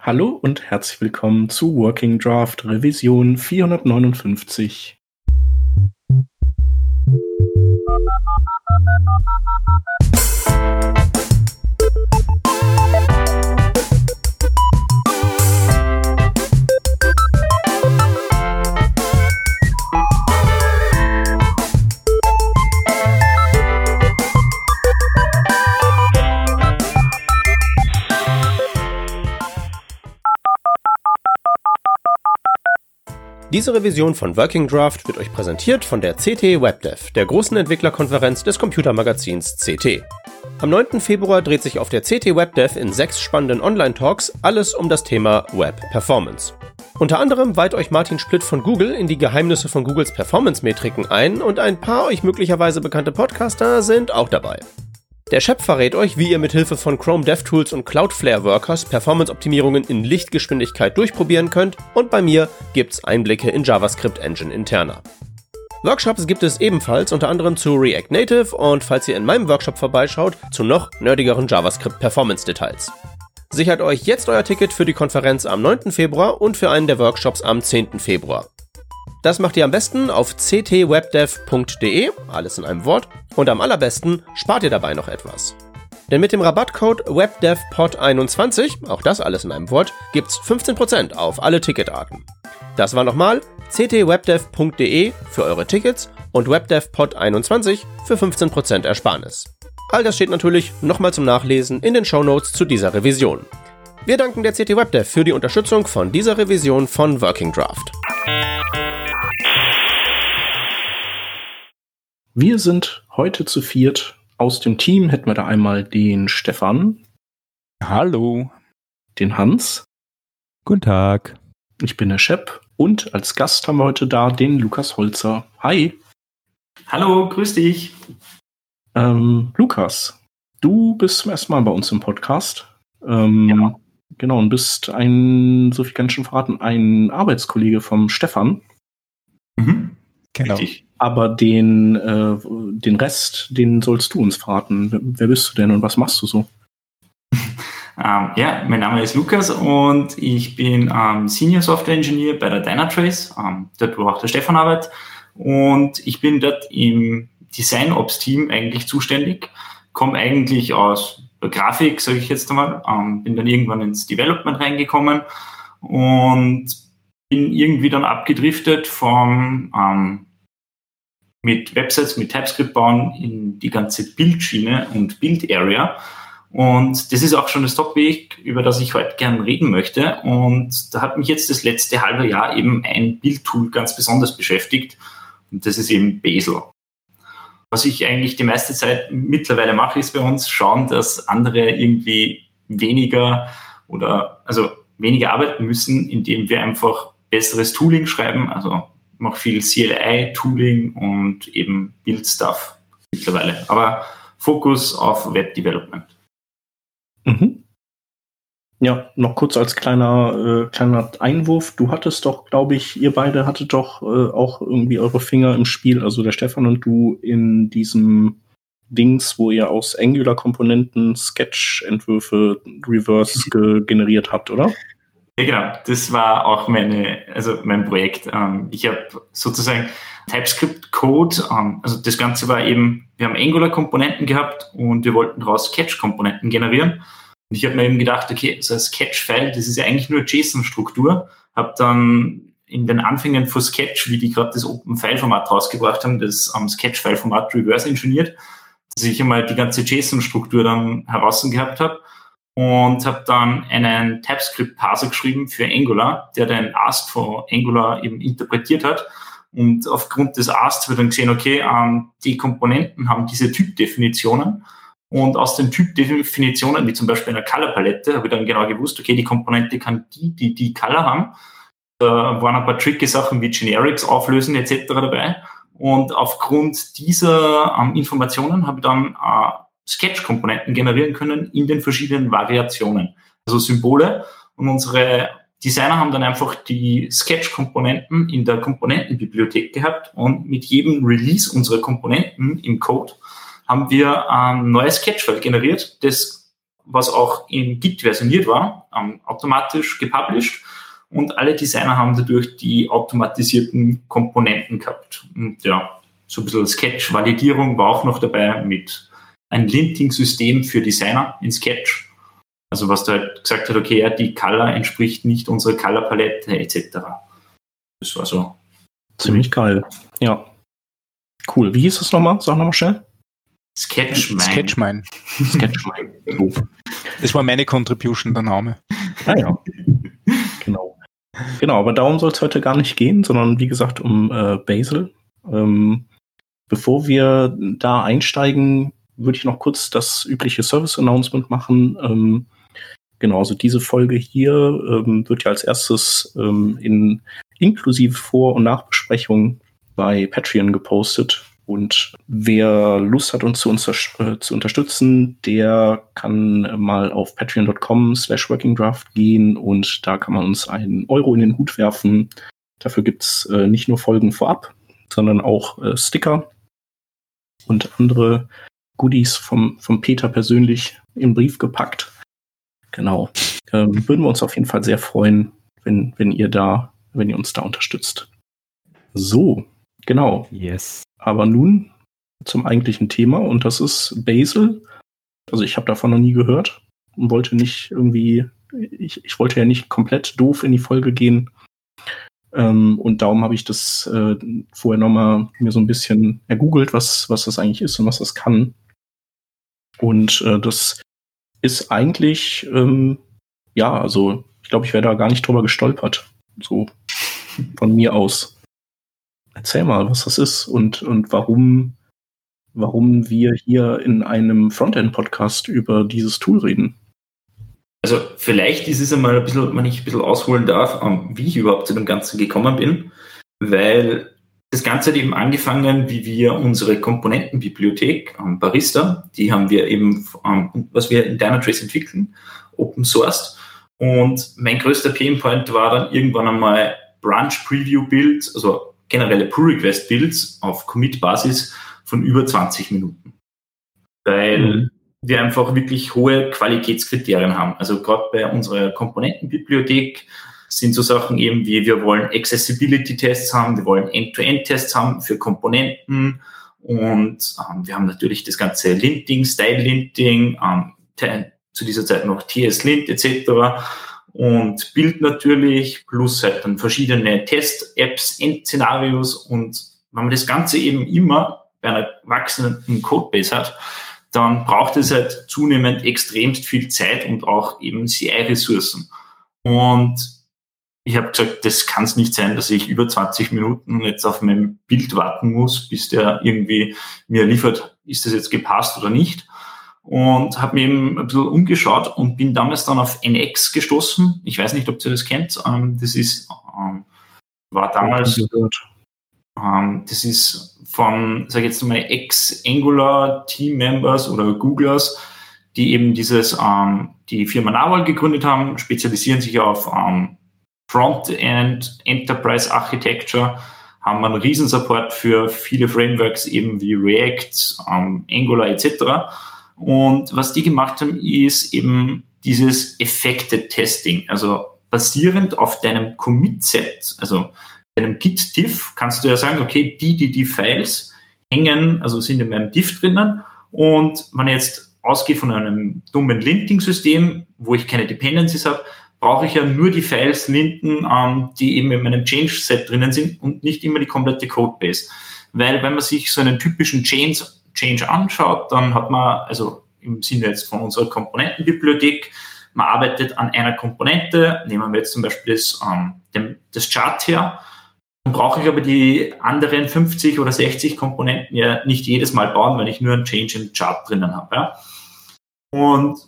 Hallo und herzlich willkommen zu Working Draft Revision 459. Diese Revision von Working Draft wird euch präsentiert von der CT WebDev, der großen Entwicklerkonferenz des Computermagazins CT. Am 9. Februar dreht sich auf der CT WebDev in sechs spannenden Online-Talks alles um das Thema Web Performance. Unter anderem weiht euch Martin Splitt von Google in die Geheimnisse von Googles Performance-Metriken ein und ein paar euch möglicherweise bekannte Podcaster sind auch dabei. Der Chef verrät euch, wie ihr mit Hilfe von Chrome DevTools und Cloudflare Workers Performance-Optimierungen in Lichtgeschwindigkeit durchprobieren könnt und bei mir gibt's Einblicke in JavaScript Engine interner. Workshops gibt es ebenfalls unter anderem zu React Native und falls ihr in meinem Workshop vorbeischaut, zu noch nerdigeren JavaScript Performance Details. Sichert euch jetzt euer Ticket für die Konferenz am 9. Februar und für einen der Workshops am 10. Februar. Das macht ihr am besten auf ctwebdev.de, alles in einem Wort, und am allerbesten spart ihr dabei noch etwas. Denn mit dem Rabattcode WebDevPod21, auch das alles in einem Wort, gibt's 15% auf alle Ticketarten. Das war nochmal ctwebdev.de für eure Tickets und WebDevPod21 für 15% Ersparnis. All das steht natürlich nochmal zum Nachlesen in den Shownotes zu dieser Revision. Wir danken der CT WebDev für die Unterstützung von dieser Revision von Working Draft. Wir sind heute zu viert. Aus dem Team hätten wir da einmal den Stefan. Hallo. Den Hans. Guten Tag. Ich bin der Shep. Und als Gast haben wir heute da den Lukas Holzer. Hi. Hallo, grüß dich. Ähm, Lukas, du bist zum ersten Mal bei uns im Podcast. Ähm, ja. Genau, und bist ein, so viel kann ich schon verraten, ein Arbeitskollege vom Stefan. Genau. Richtig. Aber den, äh, den Rest, den sollst du uns verraten. Wer bist du denn und was machst du so? Ähm, ja, mein Name ist Lukas und ich bin ähm, Senior Software Engineer bei der Dynatrace, ähm, dort wo auch der Stefan arbeitet. Und ich bin dort im Design Ops Team eigentlich zuständig, komme eigentlich aus Grafik, sage ich jetzt einmal, ähm, bin dann irgendwann ins Development reingekommen und bin irgendwie dann abgedriftet vom ähm, mit Websites, mit TypeScript bauen in die ganze Bildschiene und Build-Area. Und das ist auch schon das Topic, über das ich heute gern reden möchte. Und da hat mich jetzt das letzte halbe Jahr eben ein Build-Tool ganz besonders beschäftigt. Und das ist eben Bazel. Was ich eigentlich die meiste Zeit mittlerweile mache, ist bei uns schauen, dass andere irgendwie weniger oder also weniger arbeiten müssen, indem wir einfach besseres Tooling schreiben. Also mache viel CLI-Tooling und eben Build-Stuff mittlerweile. Aber Fokus auf Web-Development. Mhm. Ja, noch kurz als kleiner, äh, kleiner Einwurf. Du hattest doch, glaube ich, ihr beide hattet doch äh, auch irgendwie eure Finger im Spiel, also der Stefan und du in diesem Dings, wo ihr aus Angular-Komponenten Sketch-Entwürfe reverse generiert habt, oder? Ja, genau. Das war auch meine, also mein Projekt. Ähm, ich habe sozusagen TypeScript-Code, ähm, also das Ganze war eben, wir haben Angular-Komponenten gehabt und wir wollten daraus Sketch-Komponenten generieren. Und ich habe mir eben gedacht, okay, so ein Sketch-File, das ist ja eigentlich nur JSON-Struktur. Habe dann in den Anfängen von Sketch, wie die gerade das Open-File-Format rausgebracht haben, das um, Sketch-File-Format reverse engineert, dass ich einmal die ganze JSON-Struktur dann heraus gehabt habe und habe dann einen TypeScript-Parser geschrieben für Angular, der den Ask von Angular eben interpretiert hat. Und aufgrund des Ask wird dann gesehen, okay, ähm, die Komponenten haben diese Typdefinitionen. Und aus den Typdefinitionen, wie zum Beispiel einer Color-Palette, habe ich dann genau gewusst, okay, die Komponente kann die, die, die Color haben. Da waren ein paar tricky Sachen wie Generics auflösen etc. dabei. Und aufgrund dieser ähm, Informationen habe ich dann äh, Sketch-Komponenten generieren können in den verschiedenen Variationen. Also Symbole. Und unsere Designer haben dann einfach die Sketch-Komponenten in der Komponentenbibliothek gehabt und mit jedem Release unserer Komponenten im Code haben wir ein neues Sketch-File generiert, das was auch in Git versioniert war, automatisch gepublished und alle Designer haben dadurch die automatisierten Komponenten gehabt. Und ja, so ein bisschen Sketch-Validierung war auch noch dabei mit einem Linting-System für Designer in Sketch. Also was da halt gesagt hat, okay, ja, die Color entspricht nicht unserer Color-Palette etc. Das war so. Ziemlich geil. Ja. Cool. Wie hieß es nochmal? Sag nochmal schnell. Sketchmine. Sketchmine. Sketchmine. Das war meine Contribution, der Name. Ah ja. Genau. Genau, aber darum soll es heute gar nicht gehen, sondern wie gesagt um äh, Basil. Ähm, bevor wir da einsteigen, würde ich noch kurz das übliche Service-Announcement machen. Ähm, genau, also diese Folge hier ähm, wird ja als erstes ähm, in inklusive Vor- und Nachbesprechung bei Patreon gepostet. Und wer Lust hat, uns zu, uns, äh, zu unterstützen, der kann mal auf patreon.com slash workingdraft gehen und da kann man uns einen Euro in den Hut werfen. Dafür gibt's äh, nicht nur Folgen vorab, sondern auch äh, Sticker und andere Goodies vom, vom Peter persönlich im Brief gepackt. Genau. Ähm, würden wir uns auf jeden Fall sehr freuen, wenn, wenn ihr da, wenn ihr uns da unterstützt. So, genau. Yes. Aber nun zum eigentlichen Thema und das ist Basil. Also ich habe davon noch nie gehört und wollte nicht irgendwie, ich, ich wollte ja nicht komplett doof in die Folge gehen. Ähm, und darum habe ich das äh, vorher nochmal mir so ein bisschen ergoogelt, was, was das eigentlich ist und was das kann. Und äh, das ist eigentlich, ähm, ja, also ich glaube, ich wäre da gar nicht drüber gestolpert. So von mir aus. Erzähl mal, was das ist und, und warum, warum wir hier in einem Frontend-Podcast über dieses Tool reden. Also vielleicht ist es einmal ein bisschen, wenn ich ein bisschen ausholen darf, wie ich überhaupt zu dem Ganzen gekommen bin, weil das Ganze hat eben angefangen, wie wir unsere Komponentenbibliothek ähm, Barista, die haben wir eben, ähm, was wir in Dynatrace entwickeln, open sourced. Und mein größter Painpoint war dann irgendwann einmal Branch Preview Build, also generelle Pull-Request-Builds auf Commit-Basis von über 20 Minuten. Weil mhm. wir einfach wirklich hohe Qualitätskriterien haben. Also gerade bei unserer Komponentenbibliothek sind so Sachen eben wie, wir wollen Accessibility-Tests haben, wir wollen End-to-End-Tests haben für Komponenten. Und ähm, wir haben natürlich das ganze Linting, Style-Linting, ähm, zu dieser Zeit noch TS-Lint etc und Bild natürlich, plus halt dann verschiedene Test-Apps, End-Szenarios. Und wenn man das Ganze eben immer bei einer wachsenden Codebase hat, dann braucht es halt zunehmend extremst viel Zeit und auch eben CI-Ressourcen. Und ich habe gesagt, das kann es nicht sein, dass ich über 20 Minuten jetzt auf mein Bild warten muss, bis der irgendwie mir liefert, ist das jetzt gepasst oder nicht und habe mir eben ein bisschen umgeschaut und bin damals dann auf NX gestoßen. Ich weiß nicht, ob ihr das kennt. Ähm, das ist, ähm, war damals, ähm, das ist von, sage ich jetzt mal, Ex-Angular Team-Members oder Googlers, die eben dieses, die Firma Naval gegründet haben, spezialisieren sich auf Frontend, Enterprise Architecture, haben einen Riesensupport für viele Frameworks eben wie React, Angular etc., und was die gemacht haben, ist eben dieses Effekte-Testing. Also basierend auf deinem Commit-Set, also deinem Git-Diff, kannst du ja sagen, okay, die, die, die Files hängen, also sind in meinem Diff drinnen. Und wenn ich jetzt ausgehe von einem dummen Linting-System, wo ich keine Dependencies habe, brauche ich ja nur die Files linten, ähm, die eben in meinem Change-Set drinnen sind und nicht immer die komplette Codebase. Weil wenn man sich so einen typischen Change Change anschaut, dann hat man, also im Sinne jetzt von unserer Komponentenbibliothek, man arbeitet an einer Komponente, nehmen wir jetzt zum Beispiel das, ähm, dem, das Chart her, dann brauche ich aber die anderen 50 oder 60 Komponenten ja nicht jedes Mal bauen, weil ich nur ein Change im Chart drinnen habe. Ja. Und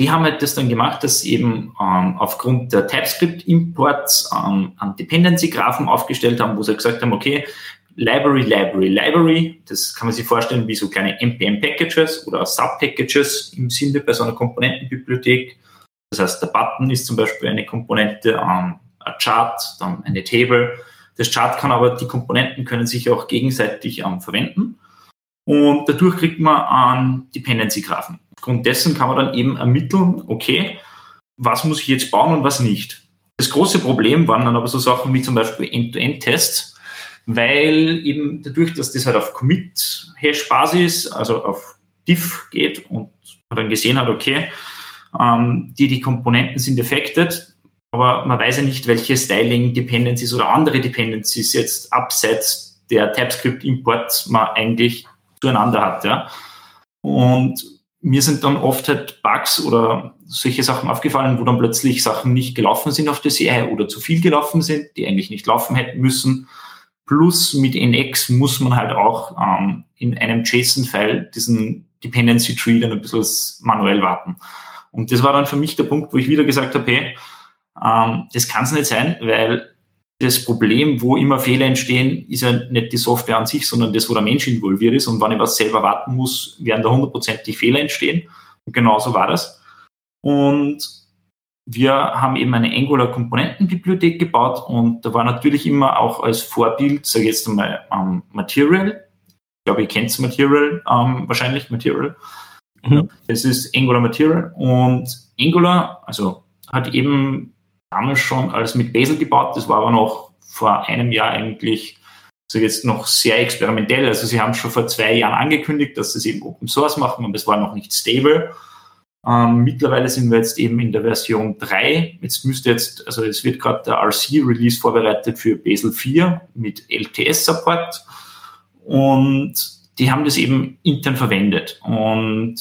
die haben halt das dann gemacht, dass sie eben ähm, aufgrund der TypeScript-Imports ähm, einen Dependency-Graphen aufgestellt haben, wo sie gesagt haben, okay, Library, Library, Library. Das kann man sich vorstellen wie so kleine NPM-Packages oder Sub-Packages im Sinne bei so einer Komponentenbibliothek. Das heißt, der Button ist zum Beispiel eine Komponente, ähm, ein Chart, dann eine Table. Das Chart kann aber, die Komponenten können sich auch gegenseitig ähm, verwenden. Und dadurch kriegt man einen Dependency-Graphen. Aufgrund dessen kann man dann eben ermitteln, okay, was muss ich jetzt bauen und was nicht. Das große Problem waren dann aber so Sachen wie zum Beispiel End-to-End-Tests, weil eben dadurch, dass das halt auf Commit-Hash-Basis, also auf Diff geht und man dann gesehen hat, okay, ähm, die, die Komponenten sind affected, aber man weiß ja nicht, welche Styling-Dependencies oder andere Dependencies jetzt abseits der TypeScript-Imports man eigentlich zueinander hat. Ja. Und mir sind dann oft halt Bugs oder solche Sachen aufgefallen, wo dann plötzlich Sachen nicht gelaufen sind auf der CI oder zu viel gelaufen sind, die eigentlich nicht laufen hätten müssen. Plus mit NX muss man halt auch ähm, in einem JSON-File diesen Dependency Tree dann ein bisschen manuell warten. Und das war dann für mich der Punkt, wo ich wieder gesagt habe, hey, ähm, das kann es nicht sein, weil das Problem, wo immer Fehler entstehen, ist ja nicht die Software an sich, sondern das, wo der Mensch involviert ist. Und wenn ich was selber warten muss, werden da hundertprozentig Fehler entstehen. Und genauso war das. Und wir haben eben eine Angular-Komponentenbibliothek gebaut und da war natürlich immer auch als Vorbild, sage ich jetzt einmal, um, Material. Ich glaube, ihr kennt Material, um, wahrscheinlich Material. Mhm. Das ist Angular Material und Angular, also hat eben damals schon alles mit Bazel gebaut. Das war aber noch vor einem Jahr eigentlich so jetzt noch sehr experimentell. Also sie haben schon vor zwei Jahren angekündigt, dass sie es eben Open Source machen, aber es war noch nicht stable. Ähm, mittlerweile sind wir jetzt eben in der Version 3. Jetzt müsste jetzt, also es wird gerade der RC-Release vorbereitet für Bazel 4 mit LTS-Support. Und die haben das eben intern verwendet. Und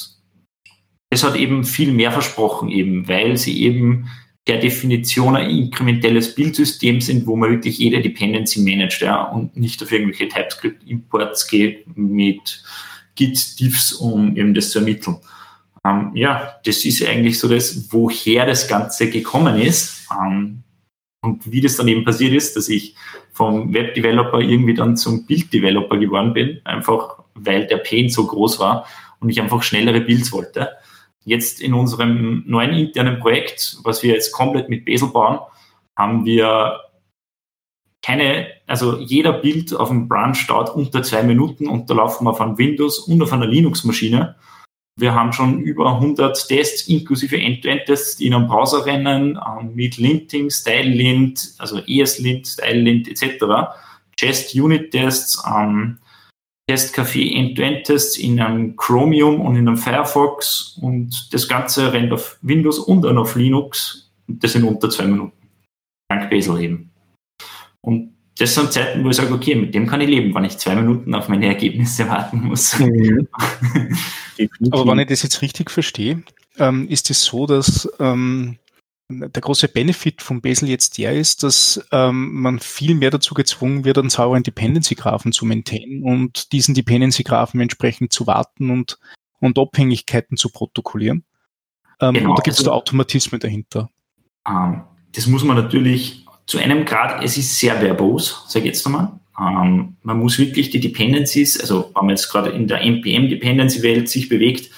es hat eben viel mehr versprochen, eben, weil sie eben der Definition ein inkrementelles Bildsystem sind, wo man wirklich jede Dependency managt ja, und nicht auf irgendwelche TypeScript-Imports geht mit Git-Diffs, um eben das zu ermitteln. Ähm, ja, das ist eigentlich so das, woher das Ganze gekommen ist. Ähm, und wie das dann eben passiert ist, dass ich vom Web-Developer irgendwie dann zum Bild-Developer geworden bin, einfach weil der Pain so groß war und ich einfach schnellere Builds wollte. Jetzt in unserem neuen internen Projekt, was wir jetzt komplett mit Bazel bauen, haben wir keine, also jeder Bild auf dem Branch dauert unter zwei Minuten und da laufen wir einem Windows und auf einer Linux-Maschine. Wir haben schon über 100 Tests inklusive End-to-End-Tests, die in einem Browser rennen, ähm, mit Linting, StyleLint, also ESLint, StyleLint etc. Chest Unit Tests, ähm, Testcafé End-to-End-Tests in einem Chromium und in einem Firefox und das Ganze rennt auf Windows und dann auf Linux und das in unter zwei Minuten. Dank Bazel eben. Und das sind Zeiten, wo ich sage, okay, mit dem kann ich leben, wenn ich zwei Minuten auf meine Ergebnisse warten muss. Mhm. Aber wenn ich das jetzt richtig verstehe, ähm, ist es so, dass ähm, der große Benefit von Bazel jetzt der ist, dass ähm, man viel mehr dazu gezwungen wird, einen sauberen Dependency-Graphen zu maintainen und diesen Dependency-Graphen entsprechend zu warten und, und Abhängigkeiten zu protokollieren. Ähm, genau, und da gibt es also, da Automatismen dahinter. Ähm, das muss man natürlich zu einem Grad, es ist sehr verbos, sage ich jetzt einmal. Ähm, man muss wirklich die Dependencies, also wenn man jetzt gerade in der NPM-Dependency-Welt sich bewegt,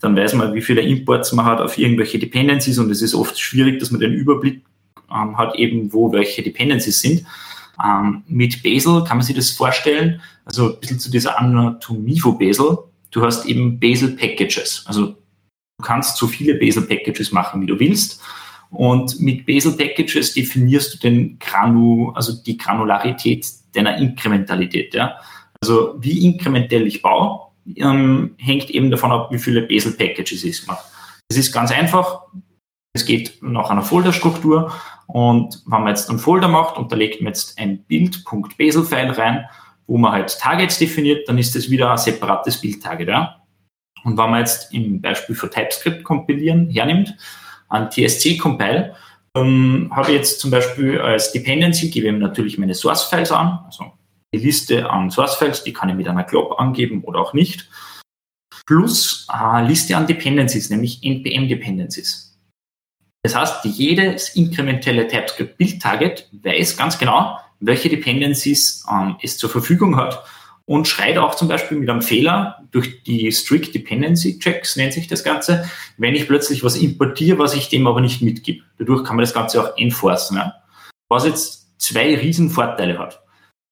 dann weiß man, wie viele Imports man hat auf irgendwelche Dependencies und es ist oft schwierig, dass man den Überblick ähm, hat, eben wo welche Dependencies sind. Ähm, mit Bazel kann man sich das vorstellen, also ein bisschen zu dieser Anatomie von Bazel. Du hast eben Bazel Packages. Also du kannst so viele Bazel Packages machen, wie du willst. Und mit Bazel Packages definierst du den Granu, also die Granularität deiner Inkrementalität. Ja? Also wie inkrementell ich baue, ähm, hängt eben davon ab, wie viele Bazel-Packages es macht. Es ist ganz einfach. Es geht nach einer Folderstruktur und wenn man jetzt einen Folder macht und da legt man jetzt ein Bild.basel-File rein, wo man halt Targets definiert, dann ist das wieder ein separates Bild-Target. Ja? Und wenn man jetzt im Beispiel für TypeScript kompilieren hernimmt, ein TSC-Compile, dann habe ich jetzt zum Beispiel als Dependency, gebe ich natürlich meine Source-Files an, also die Liste an Source-Files, die kann ich mit einer Glob angeben oder auch nicht, plus äh, Liste an Dependencies, nämlich NPM-Dependencies. Das heißt, jedes inkrementelle TypeScript-Build-Target weiß ganz genau, welche Dependencies ähm, es zur Verfügung hat und schreit auch zum Beispiel mit einem Fehler durch die Strict Dependency Checks, nennt sich das Ganze, wenn ich plötzlich was importiere, was ich dem aber nicht mitgebe. Dadurch kann man das Ganze auch enforcen. Ja? Was jetzt zwei riesen Vorteile hat.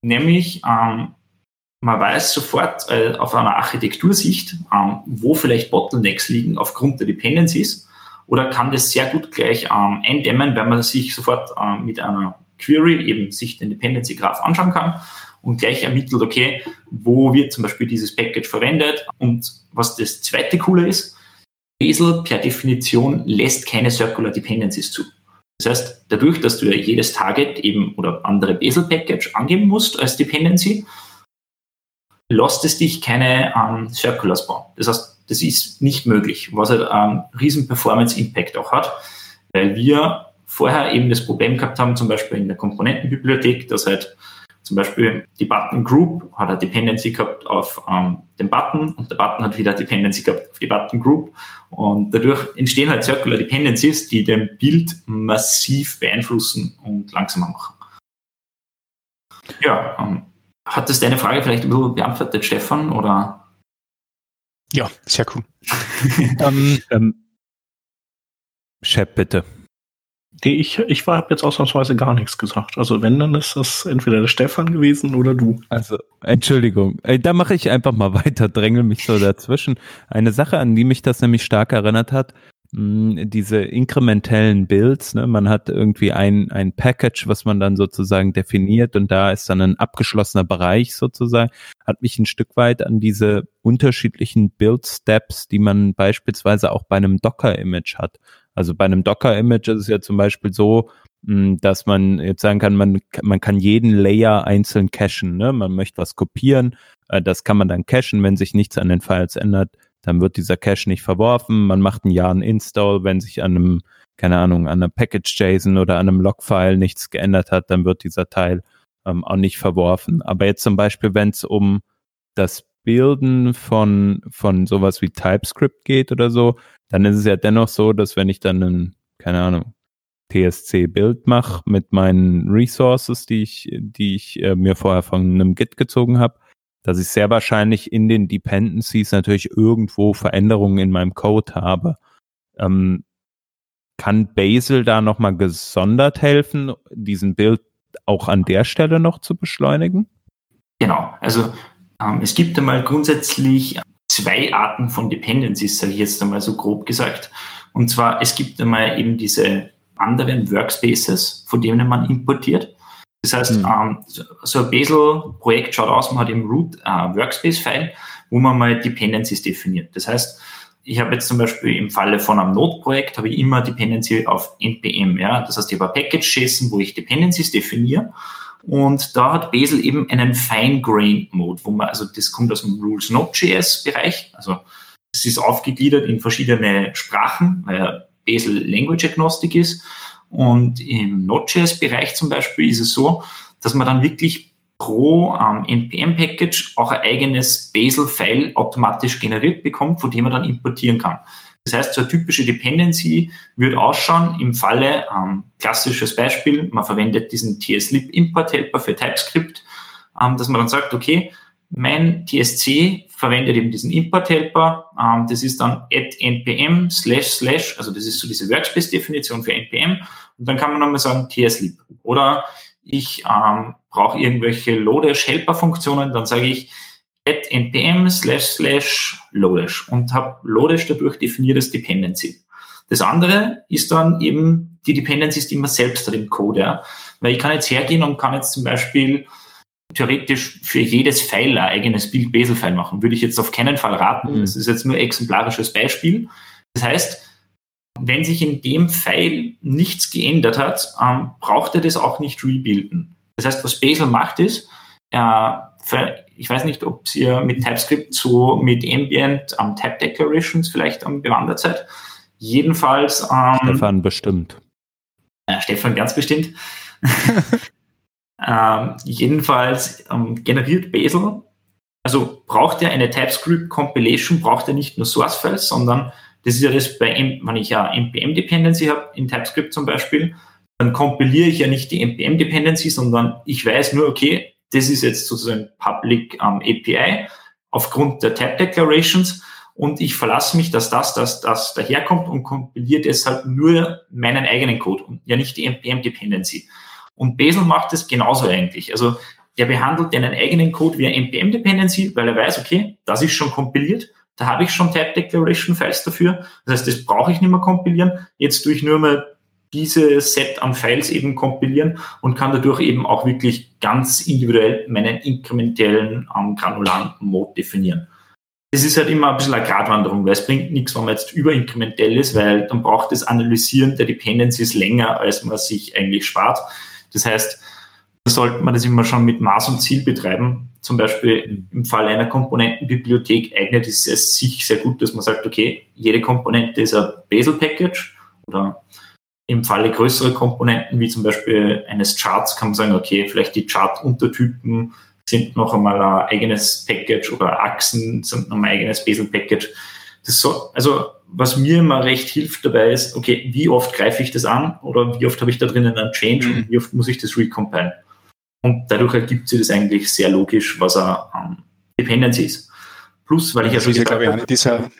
Nämlich, ähm, man weiß sofort äh, auf einer Architektursicht, ähm, wo vielleicht Bottlenecks liegen aufgrund der Dependencies oder kann das sehr gut gleich ähm, eindämmen, wenn man sich sofort ähm, mit einer Query eben sich den Dependency Graph anschauen kann und gleich ermittelt, okay, wo wird zum Beispiel dieses Package verwendet und was das zweite Coole ist, Bazel per Definition lässt keine Circular Dependencies zu. Das heißt, dadurch, dass du ja jedes Target eben oder andere Bazel-Package angeben musst als Dependency, lässt es dich keine ähm, Circulars bauen. Das heißt, das ist nicht möglich, was halt einen riesen Performance-Impact auch hat, weil wir vorher eben das Problem gehabt haben, zum Beispiel in der Komponentenbibliothek, dass halt zum Beispiel die Button Group hat eine Dependency gehabt auf ähm, den Button und der Button hat wieder Dependency gehabt auf die Button Group. Und dadurch entstehen halt Circular Dependencies, die dem Bild massiv beeinflussen und langsamer machen. Ja, ähm, hat das deine Frage vielleicht ein bisschen beantwortet, Stefan? Oder? Ja, sehr cool. ähm, ähm, Chef, bitte. Ich, ich habe jetzt ausnahmsweise gar nichts gesagt. Also wenn, dann ist das entweder der Stefan gewesen oder du. Also, Entschuldigung. Da mache ich einfach mal weiter, drängel mich so dazwischen. Eine Sache, an die mich das nämlich stark erinnert hat, diese inkrementellen Builds, ne? man hat irgendwie ein, ein Package, was man dann sozusagen definiert und da ist dann ein abgeschlossener Bereich sozusagen, hat mich ein Stück weit an diese unterschiedlichen Build-Steps, die man beispielsweise auch bei einem Docker-Image hat. Also bei einem Docker-Image ist es ja zum Beispiel so, hm, dass man jetzt sagen kann, man, man kann jeden Layer einzeln cachen. Ne? Man möchte was kopieren, äh, das kann man dann cachen, wenn sich nichts an den Files ändert, dann wird dieser Cache nicht verworfen. Man macht ein Jahr einen Install, wenn sich an einem, keine Ahnung, an einer Package-JSON oder an einem Log-File nichts geändert hat, dann wird dieser Teil ähm, auch nicht verworfen. Aber jetzt zum Beispiel, wenn es um das Bilden von, von sowas wie TypeScript geht oder so, dann ist es ja dennoch so, dass wenn ich dann ein, keine Ahnung, TSC-Bild mache mit meinen Resources, die ich, die ich äh, mir vorher von einem Git gezogen habe, dass ich sehr wahrscheinlich in den Dependencies natürlich irgendwo Veränderungen in meinem Code habe. Ähm, kann Bazel da nochmal gesondert helfen, diesen Bild auch an der Stelle noch zu beschleunigen? Genau, also ähm, es gibt einmal grundsätzlich zwei Arten von Dependencies, sage ich jetzt einmal so grob gesagt. Und zwar, es gibt einmal eben diese anderen Workspaces, von denen man importiert. Das heißt, mhm. ähm, so ein Bazel-Projekt schaut aus, man hat im Root ein Workspace-File, wo man mal Dependencies definiert. Das heißt, ich habe jetzt zum Beispiel im Falle von einem Node-Projekt habe ich immer Dependency auf NPM. Ja? Das heißt, ich habe ein Package-JSON, wo ich Dependencies definiere und da hat Bazel eben einen Fine-Grained Mode, wo man, also das kommt aus dem Rules Node.js Bereich. Also es ist aufgegliedert in verschiedene Sprachen, weil Bazel Language Agnostic ist. Und im Node.js Bereich zum Beispiel ist es so, dass man dann wirklich pro ähm, NPM-Package auch ein eigenes Bazel-File automatisch generiert bekommt, von dem man dann importieren kann. Das heißt, so eine typische Dependency würde ausschauen im Falle, ähm, klassisches Beispiel, man verwendet diesen TSLib Import Helper für TypeScript, ähm, dass man dann sagt, okay, mein TSC verwendet eben diesen Import Helper, ähm, das ist dann at npm slash slash, also das ist so diese Workspace-Definition für npm und dann kann man nochmal sagen TSLib. Oder ich ähm, brauche irgendwelche Lodash-Helper-Funktionen, dann sage ich at npm slash slash lodash und habe lodash dadurch definiert als Dependency. Das andere ist dann eben die Dependencies, die man selbst im Code. Ja. Weil ich kann jetzt hergehen und kann jetzt zum Beispiel theoretisch für jedes File ein eigenes Bild-Basel-File machen. Würde ich jetzt auf keinen Fall raten. Mhm. Das ist jetzt nur exemplarisches Beispiel. Das heißt, wenn sich in dem File nichts geändert hat, ähm, braucht er das auch nicht rebuilden. Das heißt, was Basel macht ist, äh, für, ich weiß nicht, ob ihr mit TypeScript so mit Ambient am ähm, Type Declarations vielleicht ähm, bewandert seid. Jedenfalls. Ähm, Stefan bestimmt. Äh, Stefan ganz bestimmt. ähm, jedenfalls ähm, generiert Bazel, also braucht er eine TypeScript Compilation, braucht er nicht nur Source Files, sondern das ist ja das bei, wenn ich ja NPM Dependency habe, in TypeScript zum Beispiel, dann kompiliere ich ja nicht die NPM Dependency, sondern ich weiß nur, okay, das ist jetzt sozusagen Public ähm, API aufgrund der Tab Declarations und ich verlasse mich, dass das, dass das daherkommt und kompiliert deshalb nur meinen eigenen Code und ja nicht die NPM Dependency. Und Bazel macht es genauso eigentlich. Also der behandelt einen eigenen Code wie eine NPM-Dependency, weil er weiß, okay, das ist schon kompiliert, da habe ich schon Type Declaration Files dafür. Das heißt, das brauche ich nicht mehr kompilieren. Jetzt tue ich nur mal diese Set an Files eben kompilieren und kann dadurch eben auch wirklich ganz individuell meinen inkrementellen ähm, granularen Mode definieren. Das ist halt immer ein bisschen eine Gratwanderung, weil es bringt nichts, wenn man jetzt überinkrementell ist, weil dann braucht das Analysieren der Dependencies länger, als man sich eigentlich spart. Das heißt, da sollte man das immer schon mit Maß und Ziel betreiben. Zum Beispiel im Fall einer Komponentenbibliothek eignet es sich sehr gut, dass man sagt, okay, jede Komponente ist ein Bazel-Package oder im Falle größere Komponenten, wie zum Beispiel eines Charts, kann man sagen, okay, vielleicht die Chart-Untertypen sind noch einmal ein eigenes Package oder Achsen sind noch ein eigenes Basel-Package. So, also was mir immer recht hilft dabei ist, okay, wie oft greife ich das an oder wie oft habe ich da drinnen einen Change mhm. und wie oft muss ich das recompilen? Und dadurch ergibt sich das eigentlich sehr logisch, was ein um, Dependency ist. Plus, weil ich ja schon gesagt habe, eine dieser,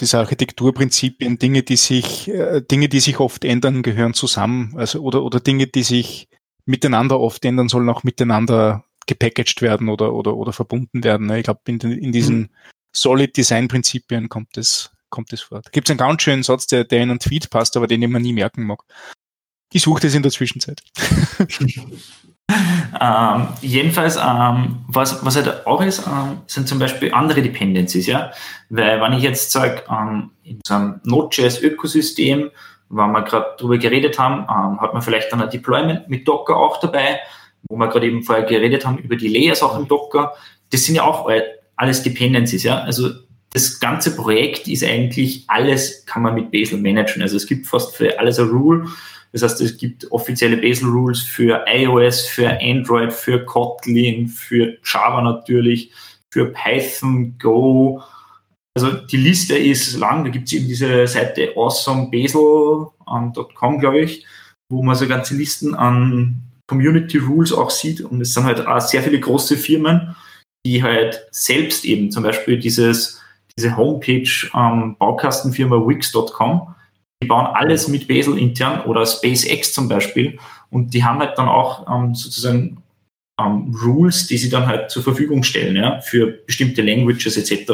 dieser Architekturprinzipien, Dinge, die sich, äh, Dinge, die sich oft ändern, gehören zusammen. Also, oder, oder Dinge, die sich miteinander oft ändern, sollen auch miteinander gepackaged werden oder, oder, oder verbunden werden. Ich glaube, in, in diesen mhm. Solid Design Prinzipien kommt es, kommt es vor. Da gibt es einen ganz schönen Satz, der, der in einen Tweet passt, aber den mir nie merken mag. Ich suche das in der Zwischenzeit. ähm, jedenfalls, ähm, was, was halt auch ist, ähm, sind zum Beispiel andere Dependencies, ja. Weil wenn ich jetzt sage, ähm, in so einem Node.js-Ökosystem, wenn wir gerade drüber geredet haben, ähm, hat man vielleicht dann ein Deployment mit Docker auch dabei wo wir gerade eben vorher geredet haben, über die Layers auch im Docker, das sind ja auch alles Dependencies, ja. Also das ganze Projekt ist eigentlich alles, kann man mit Bazel managen. Also es gibt fast für alles ein Rule. Das heißt, es gibt offizielle Bazel Rules für iOS, für Android, für Kotlin, für Java natürlich, für Python, Go. Also die Liste ist lang. Da gibt es eben diese Seite awesomebazel.com, glaube ich, wo man so ganze Listen an Community Rules auch sieht. Und es sind halt auch sehr viele große Firmen, die halt selbst eben zum Beispiel dieses, diese Homepage ähm, Baukastenfirma Wix.com, die bauen alles mit Bazel intern oder SpaceX zum Beispiel. Und die haben halt dann auch ähm, sozusagen ähm, Rules, die sie dann halt zur Verfügung stellen, ja, für bestimmte Languages etc.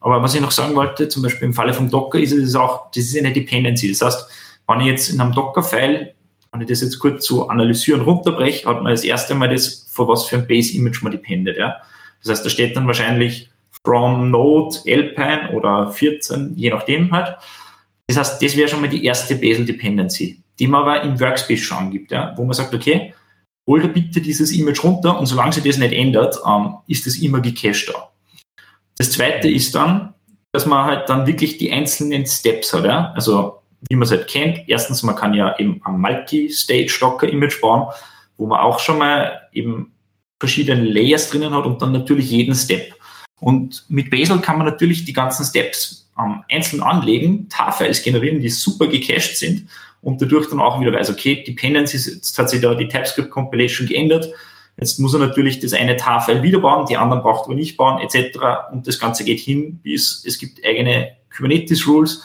Aber was ich noch sagen wollte, zum Beispiel im Falle von Docker ist es auch, das ist eine Dependency. Das heißt, wenn ich jetzt in einem Docker-File wenn ich das jetzt kurz zu analysieren runterbreche, hat man das erste Mal das, vor was für ein Base-Image man dependet. Ja? Das heißt, da steht dann wahrscheinlich from Node Alpine oder 14, je nachdem halt. Das heißt, das wäre schon mal die erste Basel Dependency, die man aber im Workspace schon angibt, ja? wo man sagt, okay, hol da bitte dieses Image runter und solange sich das nicht ändert, ähm, ist das immer gecached da. Das zweite ist dann, dass man halt dann wirklich die einzelnen Steps hat. Ja? Also wie man es halt kennt. Erstens, man kann ja eben ein Multi-Stage-Docker-Image bauen, wo man auch schon mal eben verschiedene Layers drinnen hat und dann natürlich jeden Step. Und mit Bazel kann man natürlich die ganzen Steps ähm, einzeln anlegen, tar-Files generieren, die super gecached sind und dadurch dann auch wieder weiß, okay, Dependencies, jetzt hat sich da die TypeScript Compilation geändert. Jetzt muss er natürlich das eine tar-File wieder bauen, die anderen braucht er nicht bauen, etc. Und das Ganze geht hin, bis es gibt eigene Kubernetes Rules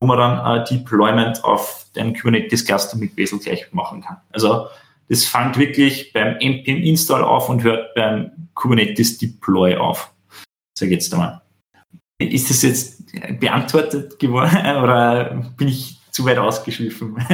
wo man dann äh, Deployment auf den Kubernetes Cluster mit Bazel gleich machen kann. Also das fängt wirklich beim npm Install auf und hört beim Kubernetes Deploy auf. So geht's da mal. Ist das jetzt beantwortet geworden oder bin ich zu weit ausgeschliffen?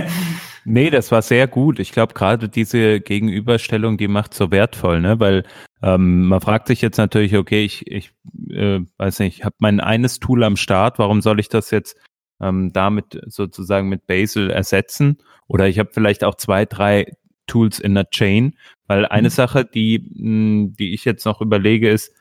Nee, das war sehr gut. Ich glaube, gerade diese Gegenüberstellung, die macht so wertvoll, ne? Weil ähm, man fragt sich jetzt natürlich, okay, ich, ich äh, weiß nicht, ich habe mein eines Tool am Start, warum soll ich das jetzt ähm, damit sozusagen mit Bazel ersetzen. Oder ich habe vielleicht auch zwei, drei Tools in der Chain, weil eine mhm. Sache, die, mh, die ich jetzt noch überlege, ist,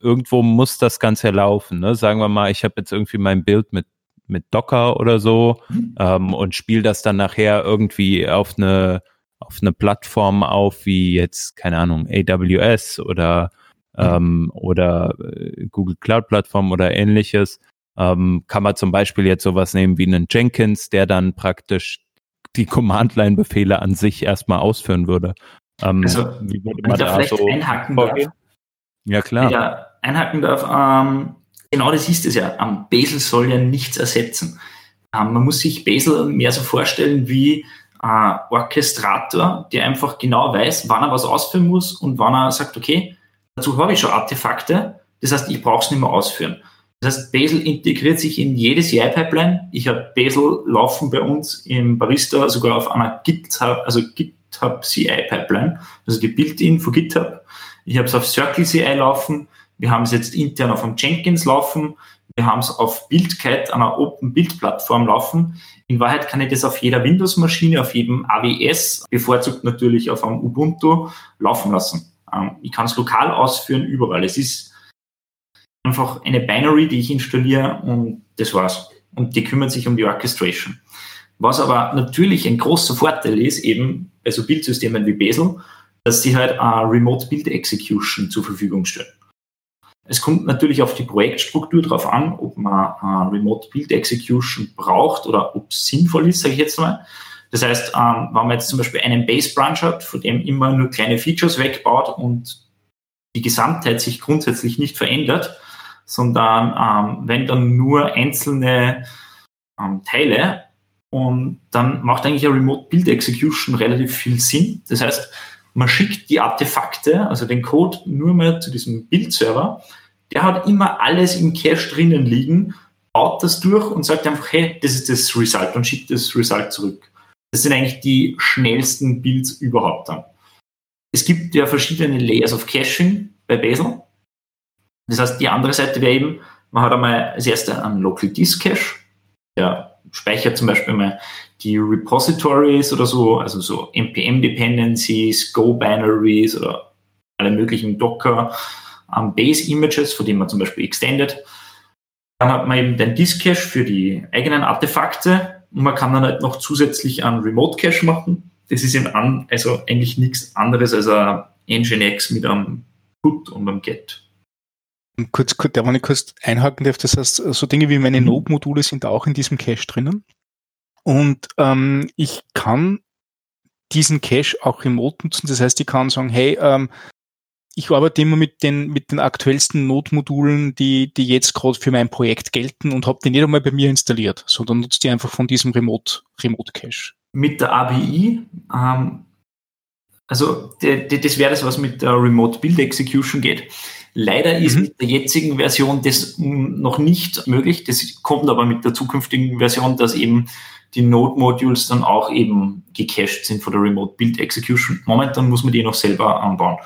irgendwo muss das Ganze laufen. Ne? Sagen wir mal, ich habe jetzt irgendwie mein Bild mit mit Docker oder so mhm. ähm, und spiele das dann nachher irgendwie auf eine auf eine Plattform auf wie jetzt keine Ahnung AWS oder mhm. ähm, oder äh, Google Cloud Plattform oder ähnliches ähm, kann man zum Beispiel jetzt sowas nehmen wie einen Jenkins, der dann praktisch die Command-Line-Befehle an sich erstmal ausführen würde. Ähm, also, wie würde man da, da so einhaken vorgehen? Ja, klar. Ja, einhaken darf, ähm, genau das ist es ja. Um, Bazel soll ja nichts ersetzen. Um, man muss sich Bazel mehr so vorstellen wie ein Orchestrator, der einfach genau weiß, wann er was ausführen muss und wann er sagt, okay, dazu habe ich schon Artefakte, das heißt, ich brauche es nicht mehr ausführen. Das heißt, Bazel integriert sich in jedes CI-Pipeline. Ich habe Bazel laufen bei uns im Barista sogar auf einer GitHub, also GitHub CI-Pipeline, also die Built-in von GitHub. Ich habe es auf Circle CI laufen. Wir haben es jetzt intern auf einem Jenkins laufen. Wir haben es auf BuildKite, einer Open Build Plattform laufen. In Wahrheit kann ich das auf jeder Windows-Maschine, auf jedem AWS, bevorzugt natürlich auf einem Ubuntu, laufen lassen. Ähm, ich kann es lokal ausführen, überall. Es ist einfach eine Binary, die ich installiere und das war's. Und die kümmert sich um die Orchestration. Was aber natürlich ein großer Vorteil ist, eben bei so Bildsystemen wie Bazel, dass sie halt eine Remote Build Execution zur Verfügung stellen. Es kommt natürlich auf die Projektstruktur drauf an, ob man eine Remote Build Execution braucht oder ob es sinnvoll ist, sage ich jetzt mal. Das heißt, ähm, wenn man jetzt zum Beispiel einen Base Branch hat, von dem immer nur kleine Features wegbaut und die Gesamtheit sich grundsätzlich nicht verändert, sondern ähm, wenn dann nur einzelne ähm, Teile und dann macht eigentlich eine Remote Build Execution relativ viel Sinn. Das heißt, man schickt die Artefakte, also den Code, nur mehr zu diesem Build-Server. Der hat immer alles im Cache drinnen liegen, baut das durch und sagt einfach, hey, das ist das Result und schickt das Result zurück. Das sind eigentlich die schnellsten Builds überhaupt dann. Es gibt ja verschiedene Layers of Caching bei Bazel. Das heißt, die andere Seite wäre eben, man hat einmal als erste einen Local Disk Cache, der speichert zum Beispiel mal die Repositories oder so, also so NPM-Dependencies, Go-Binaries oder alle möglichen Docker um, Base-Images, von denen man zum Beispiel extended. Dann hat man eben den Disk-Cache für die eigenen Artefakte und man kann dann halt noch zusätzlich einen Remote-Cache machen. Das ist eben an, also eigentlich nichts anderes als ein Nginx mit einem Put und einem Get. Kurz, kurz, wenn ich kurz einhaken darf, das heißt, so Dinge wie meine mhm. Node-Module sind auch in diesem Cache drinnen. Und ähm, ich kann diesen Cache auch remote nutzen. Das heißt, ich kann sagen, hey, ähm, ich arbeite immer mit den, mit den aktuellsten Node-Modulen, die, die jetzt gerade für mein Projekt gelten und habe die nicht einmal bei mir installiert, sondern nutze die einfach von diesem Remote, Remote Cache. Mit der API, ähm, also de, de, das wäre das, was mit der Remote Build Execution geht. Leider ist mhm. mit der jetzigen Version das noch nicht möglich. Das kommt aber mit der zukünftigen Version, dass eben die Node-Modules dann auch eben gecached sind von der Remote Build Execution. Momentan muss man die noch selber anbauen.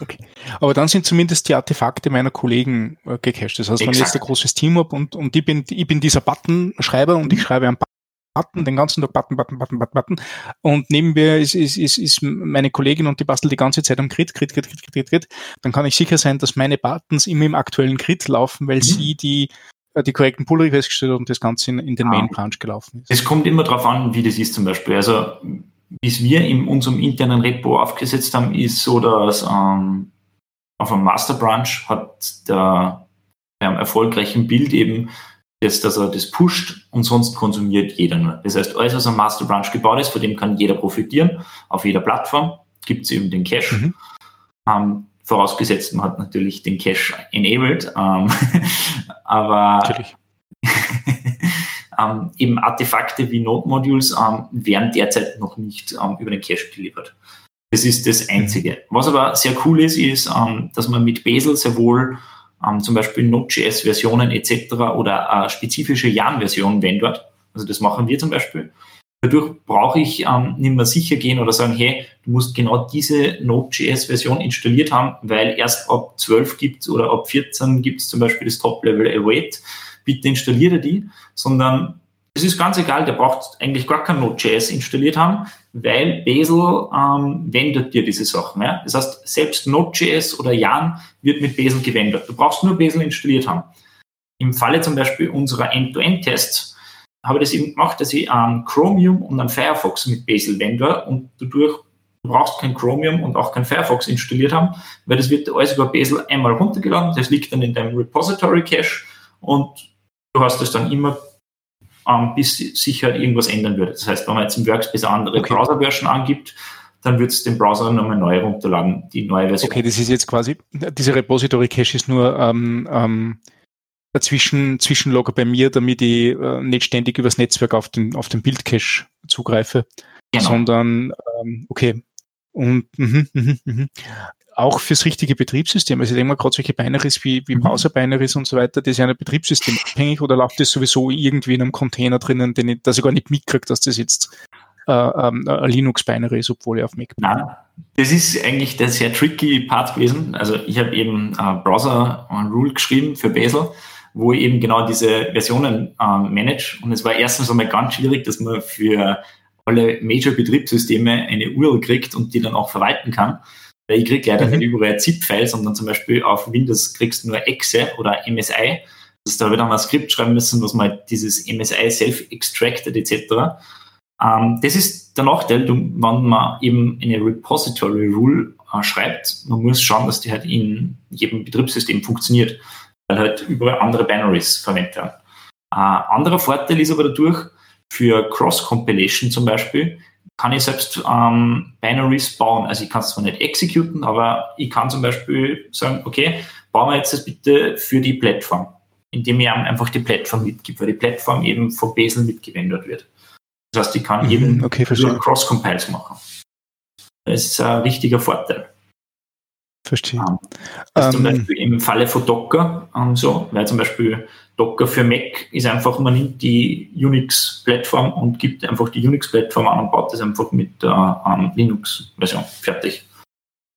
Okay. Aber dann sind zumindest die Artefakte meiner Kollegen äh, gecached. Das heißt, wenn ich jetzt ein großes Team habe und, und ich, bin, ich bin dieser Button-Schreiber und ich mhm. schreibe einen Button, den ganzen Tag Button, Button, Button, Button, Button. Und neben mir ist, ist, ist, ist meine Kollegin und die bastelt die ganze Zeit am Grid, Grid, Grid, Grid, Grid, Grid. Dann kann ich sicher sein, dass meine Buttons immer im aktuellen Grid laufen, weil mhm. sie die äh, die korrekten Pull Requests gestellt und das Ganze in, in den ah. Main Branch gelaufen ist. Es kommt immer darauf an, wie das ist zum Beispiel. Also, wie wir in unserem internen Repo aufgesetzt haben, ist so, dass ähm, auf einem Master Branch hat der beim erfolgreichen Bild eben das, dass er das pusht und sonst konsumiert jeder nur. Das heißt, alles, was am Master Branch gebaut ist, von dem kann jeder profitieren. Auf jeder Plattform gibt es eben den Cache. Mhm. Ähm, vorausgesetzt, man hat natürlich den Cache enabled. Ähm, aber ähm, eben Artefakte wie Node-Modules ähm, werden derzeit noch nicht ähm, über den Cache geliefert. Das ist das Einzige. Mhm. Was aber sehr cool ist, ist, ähm, dass man mit Bazel sehr wohl ähm, zum Beispiel Node.js-Versionen etc. oder eine spezifische Yarn-Version wendet. Also das machen wir zum Beispiel. Dadurch brauche ich ähm, nicht mehr sicher gehen oder sagen, hey, du musst genau diese Node.js-Version installiert haben, weil erst ab 12 gibt oder ab 14 gibt es zum Beispiel das Top-Level Await. Bitte installiere die, sondern es ist ganz egal, der braucht eigentlich gar kein Node.js installiert haben, weil Bazel ähm, wendet dir diese Sachen. Ja? Das heißt, selbst Node.js oder Yarn wird mit Bazel gewendet. Du brauchst nur Bazel installiert haben. Im Falle zum Beispiel unserer End-to-End-Tests habe ich das eben gemacht, dass ich an Chromium und an Firefox mit Bazel wende und dadurch du brauchst kein Chromium und auch kein Firefox installiert haben, weil das wird alles über Bazel einmal runtergeladen, das liegt dann in deinem Repository Cache und du hast es dann immer ähm, bis sich halt irgendwas ändern würde. Das heißt, wenn man jetzt im Workspace eine andere okay. Browser-Version angibt, dann wird es den Browser nochmal neu runterladen, die neue Version. Okay, das ist jetzt quasi, dieser Repository Cache ist nur ähm, ähm, Zwischen, Zwischenlogger bei mir, damit ich äh, nicht ständig übers Netzwerk auf den, auf den Bildcache zugreife. genau. sondern ähm, okay. Und mh, mh, mh, auch fürs richtige Betriebssystem. Also ich denke mal, gerade solche Binaries wie, wie mhm. Browser-Binaries und so weiter, das ist ja ein Betriebssystem abhängig oder läuft das sowieso irgendwie in einem Container drinnen, den ich, dass ich gar nicht mitkriege, dass das jetzt äh, ein Linux-Binary ist, obwohl ich auf Mac bin. Nein, das ist eigentlich der sehr tricky Part gewesen. Also ich habe eben äh, Browser-Rule geschrieben für Bazel, wo ich eben genau diese Versionen äh, manage. Und es war erstens einmal ganz schwierig, dass man für alle Major-Betriebssysteme eine URL kriegt und die dann auch verwalten kann. Weil ich kriege leider mhm. nicht überall ZIP-Files, sondern zum Beispiel auf Windows kriegst du nur Exe oder MSI. Das da wieder mal ein Skript schreiben müssen, was man dieses MSI self-extracted etc. Ähm, das ist der Nachteil, wenn man eben eine Repository Rule äh, schreibt. Man muss schauen, dass die halt in jedem Betriebssystem funktioniert, weil halt überall andere Binaries verwendet werden. Äh, anderer Vorteil ist aber dadurch, für Cross-Compilation zum Beispiel, kann ich selbst ähm, Binaries bauen. Also ich kann es zwar nicht exekuten, aber ich kann zum Beispiel sagen, okay, bauen wir jetzt das bitte für die Plattform, indem ich einfach die Plattform mitgibt, weil die Plattform eben von Bazel mitgewendet wird. Das heißt, ich kann mhm, eben okay, Cross-Compiles machen. Das ist ein richtiger Vorteil. Verstehe. Um, ähm, zum Beispiel im Falle von Docker um, so, weil zum Beispiel Docker für Mac ist einfach, man nimmt die Unix-Plattform und gibt einfach die Unix-Plattform an und baut das einfach mit der um, Linux-Version fertig.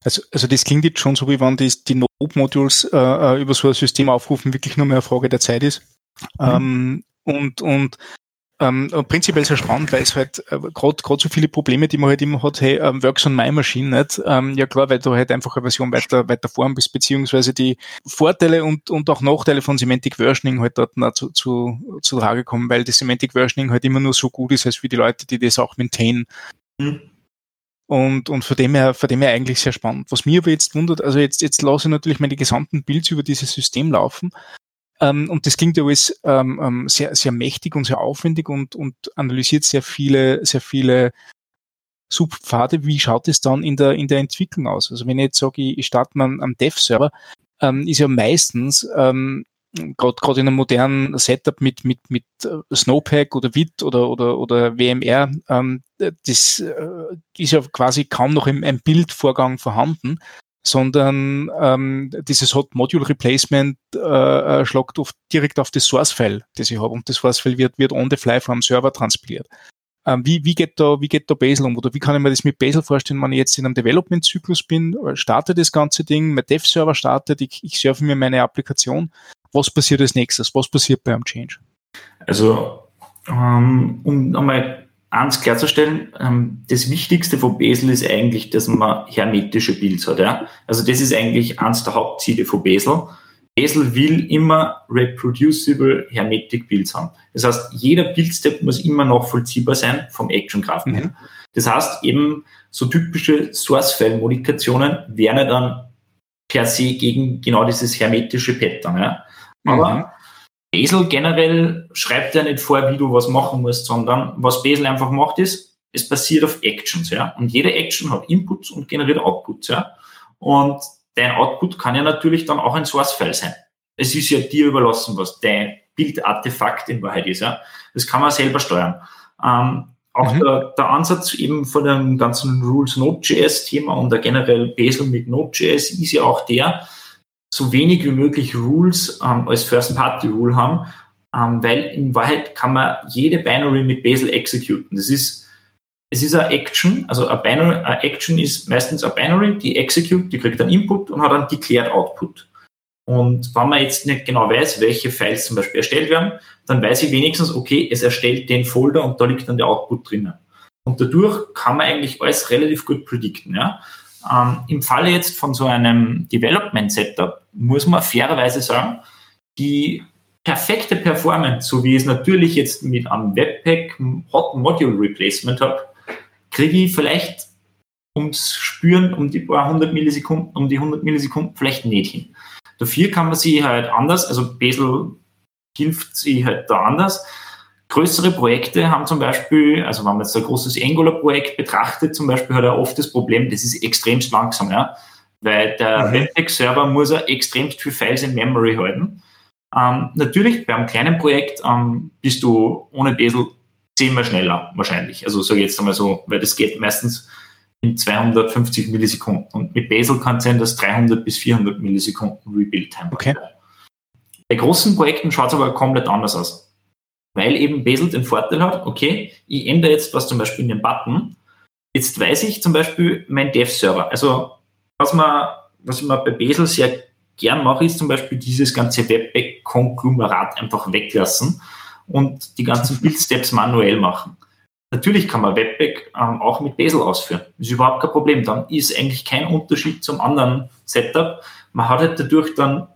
Also, also das klingt jetzt schon so, wie wenn die, die Node-Modules äh, äh, über so ein System aufrufen, wirklich nur mehr eine Frage der Zeit ist. Mhm. Ähm, und, und ähm, prinzipiell sehr spannend, weil es halt äh, gerade so viele Probleme, die man halt immer hat, hey, ähm, works on my machine nicht. Ähm, ja klar, weil du halt einfach eine Version weiter, weiter vorn bist, beziehungsweise die Vorteile und, und auch Nachteile von Semantic Versioning halt dort zu, zu, zu Trage kommen, weil das Semantic Versioning halt immer nur so gut ist, als wie die Leute, die das auch maintainen. Mhm. Und, und von dem her, von dem her eigentlich sehr spannend. Was mir aber jetzt wundert, also jetzt, jetzt lasse ich natürlich meine gesamten Builds über dieses System laufen ähm, und das klingt ja alles ähm, ähm, sehr, sehr mächtig und sehr aufwendig und, und analysiert sehr viele, sehr viele Subpfade. Wie schaut es dann in der, in der Entwicklung aus? Also wenn ich jetzt sage, ich, starte mal am Dev-Server, ähm, ist ja meistens ähm, gerade in einem modernen Setup mit mit mit äh, Snowpack oder Vit oder oder oder WMR, ähm, das äh, ist ja quasi kaum noch im, ein Bildvorgang vorhanden sondern ähm, dieses Hot Module Replacement äh, äh, schlagt oft direkt auf das Source-File, das ich habe. Und das Source-File wird, wird on the fly vom Server transpiliert. Ähm, wie, wie, geht da, wie geht da Bazel um? Oder wie kann ich mir das mit Bazel vorstellen, wenn ich jetzt in einem Development-Zyklus bin, starte das ganze Ding, mein Dev-Server startet, ich, ich surfe mir meine Applikation. Was passiert als nächstes? Was passiert beim Change? Also, ähm, um einmal eins klarzustellen, ähm, das Wichtigste von Basel ist eigentlich, dass man hermetische Builds hat. Ja? Also das ist eigentlich eins der Hauptziele von Basel. Basel will immer reproducible Hermetic Builds haben. Das heißt, jeder Build-Step muss immer nachvollziehbar sein vom Action-Kraft mhm. her. Das heißt, eben so typische Source-File-Modifikationen wären dann per se gegen genau dieses hermetische Pattern. Ja? Aber mhm. Basel generell schreibt ja nicht vor, wie du was machen musst, sondern was Basel einfach macht ist, es basiert auf Actions, ja. Und jede Action hat Inputs und generiert Outputs, ja. Und dein Output kann ja natürlich dann auch ein Source-File sein. Es ist ja dir überlassen, was dein Bildartefakt in Wahrheit ist, ja. Das kann man selber steuern. Ähm, auch mhm. der, der, Ansatz eben von dem ganzen Rules Node.js-Thema und der generell Basel mit Node.js ist ja auch der, so wenig wie möglich Rules ähm, als First-Party-Rule haben, ähm, weil in Wahrheit kann man jede Binary mit Bazel executen. Das ist, es ist eine Action, also eine Binary, eine Action ist meistens eine Binary, die execute, die kriegt einen Input und hat einen declared Output. Und wenn man jetzt nicht genau weiß, welche Files zum Beispiel erstellt werden, dann weiß ich wenigstens, okay, es erstellt den Folder und da liegt dann der Output drinnen. Und dadurch kann man eigentlich alles relativ gut predikten. Ja? Ähm, Im Falle jetzt von so einem Development-Setup muss man fairerweise sagen, die perfekte Performance, so wie ich es natürlich jetzt mit einem Webpack Hot Module Replacement habe, kriege ich vielleicht ums Spüren um die paar hundert Millisekunden, um die 100 Millisekunden vielleicht nicht hin. Dafür kann man sie halt anders, also Bazel hilft sie halt da anders. Größere Projekte haben zum Beispiel, also wenn man jetzt ein großes Angular-Projekt betrachtet, zum Beispiel hat er oft das Problem, das ist extremst langsam, ja, weil der mhm. Webpack-Server muss er extremst viel Files in Memory halten. Ähm, natürlich, bei einem kleinen Projekt ähm, bist du ohne Bazel zehnmal schneller wahrscheinlich. Also sage ich jetzt einmal so, weil das geht meistens in 250 Millisekunden. Und mit Bazel kann es sein, dass 300 bis 400 Millisekunden Rebuild-Time okay. Bei großen Projekten schaut es aber komplett anders aus. Weil eben Bazel den Vorteil hat, okay, ich ändere jetzt was zum Beispiel in den Button. Jetzt weiß ich zum Beispiel mein Dev-Server. Also was, man, was ich mal bei Bazel sehr gern mache, ist zum Beispiel dieses ganze Webpack-Konglomerat einfach weglassen und die ganzen Build-Steps manuell machen. Natürlich kann man Webpack ähm, auch mit Bazel ausführen. Das ist überhaupt kein Problem. Dann ist eigentlich kein Unterschied zum anderen Setup. Man hat halt dadurch dann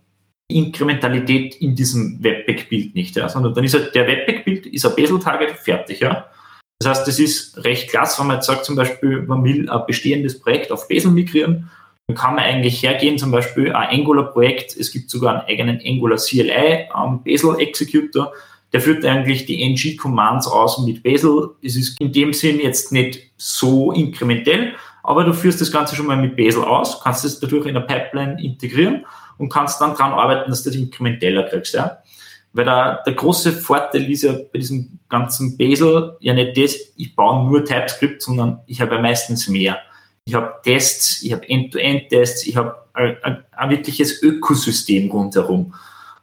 Inkrementalität in diesem Webpack-Bild nicht, ja, sondern dann ist halt der Webpack-Bild ist ein Bazel-Target fertig, ja. Das heißt, das ist recht klasse, wenn man jetzt sagt, zum Beispiel, man will ein bestehendes Projekt auf Bazel migrieren, kann man eigentlich hergehen, zum Beispiel ein Angular-Projekt, es gibt sogar einen eigenen Angular CLI am Bazel Executor, der führt eigentlich die ng-Commands aus mit Bazel. Es ist in dem Sinn jetzt nicht so inkrementell, aber du führst das Ganze schon mal mit Bazel aus, kannst es dadurch in der Pipeline integrieren und kannst dann daran arbeiten, dass du das inkrementeller kriegst. Ja? Weil der, der große Vorteil ist ja bei diesem ganzen Bazel ja nicht das, ich baue nur TypeScript, sondern ich habe ja meistens mehr. Ich habe Tests, ich habe End-to-End-Tests, ich habe ein, ein, ein wirkliches Ökosystem rundherum.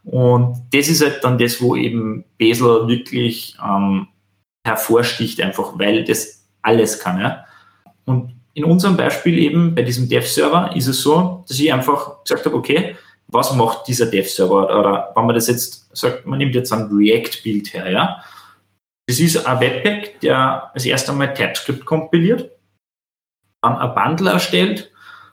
Und das ist halt dann das, wo eben Bazel wirklich ähm, hervorsticht, einfach weil das alles kann. Ja? Und in unserem Beispiel eben bei diesem Dev-Server ist es so, dass ich einfach gesagt habe, okay, was macht dieser Dev-Server? Oder wenn man das jetzt sagt, man nimmt jetzt ein React-Bild her, ja. Das ist ein Webpack, der als erstes einmal TypeScript kompiliert, dann ein Bundle erstellt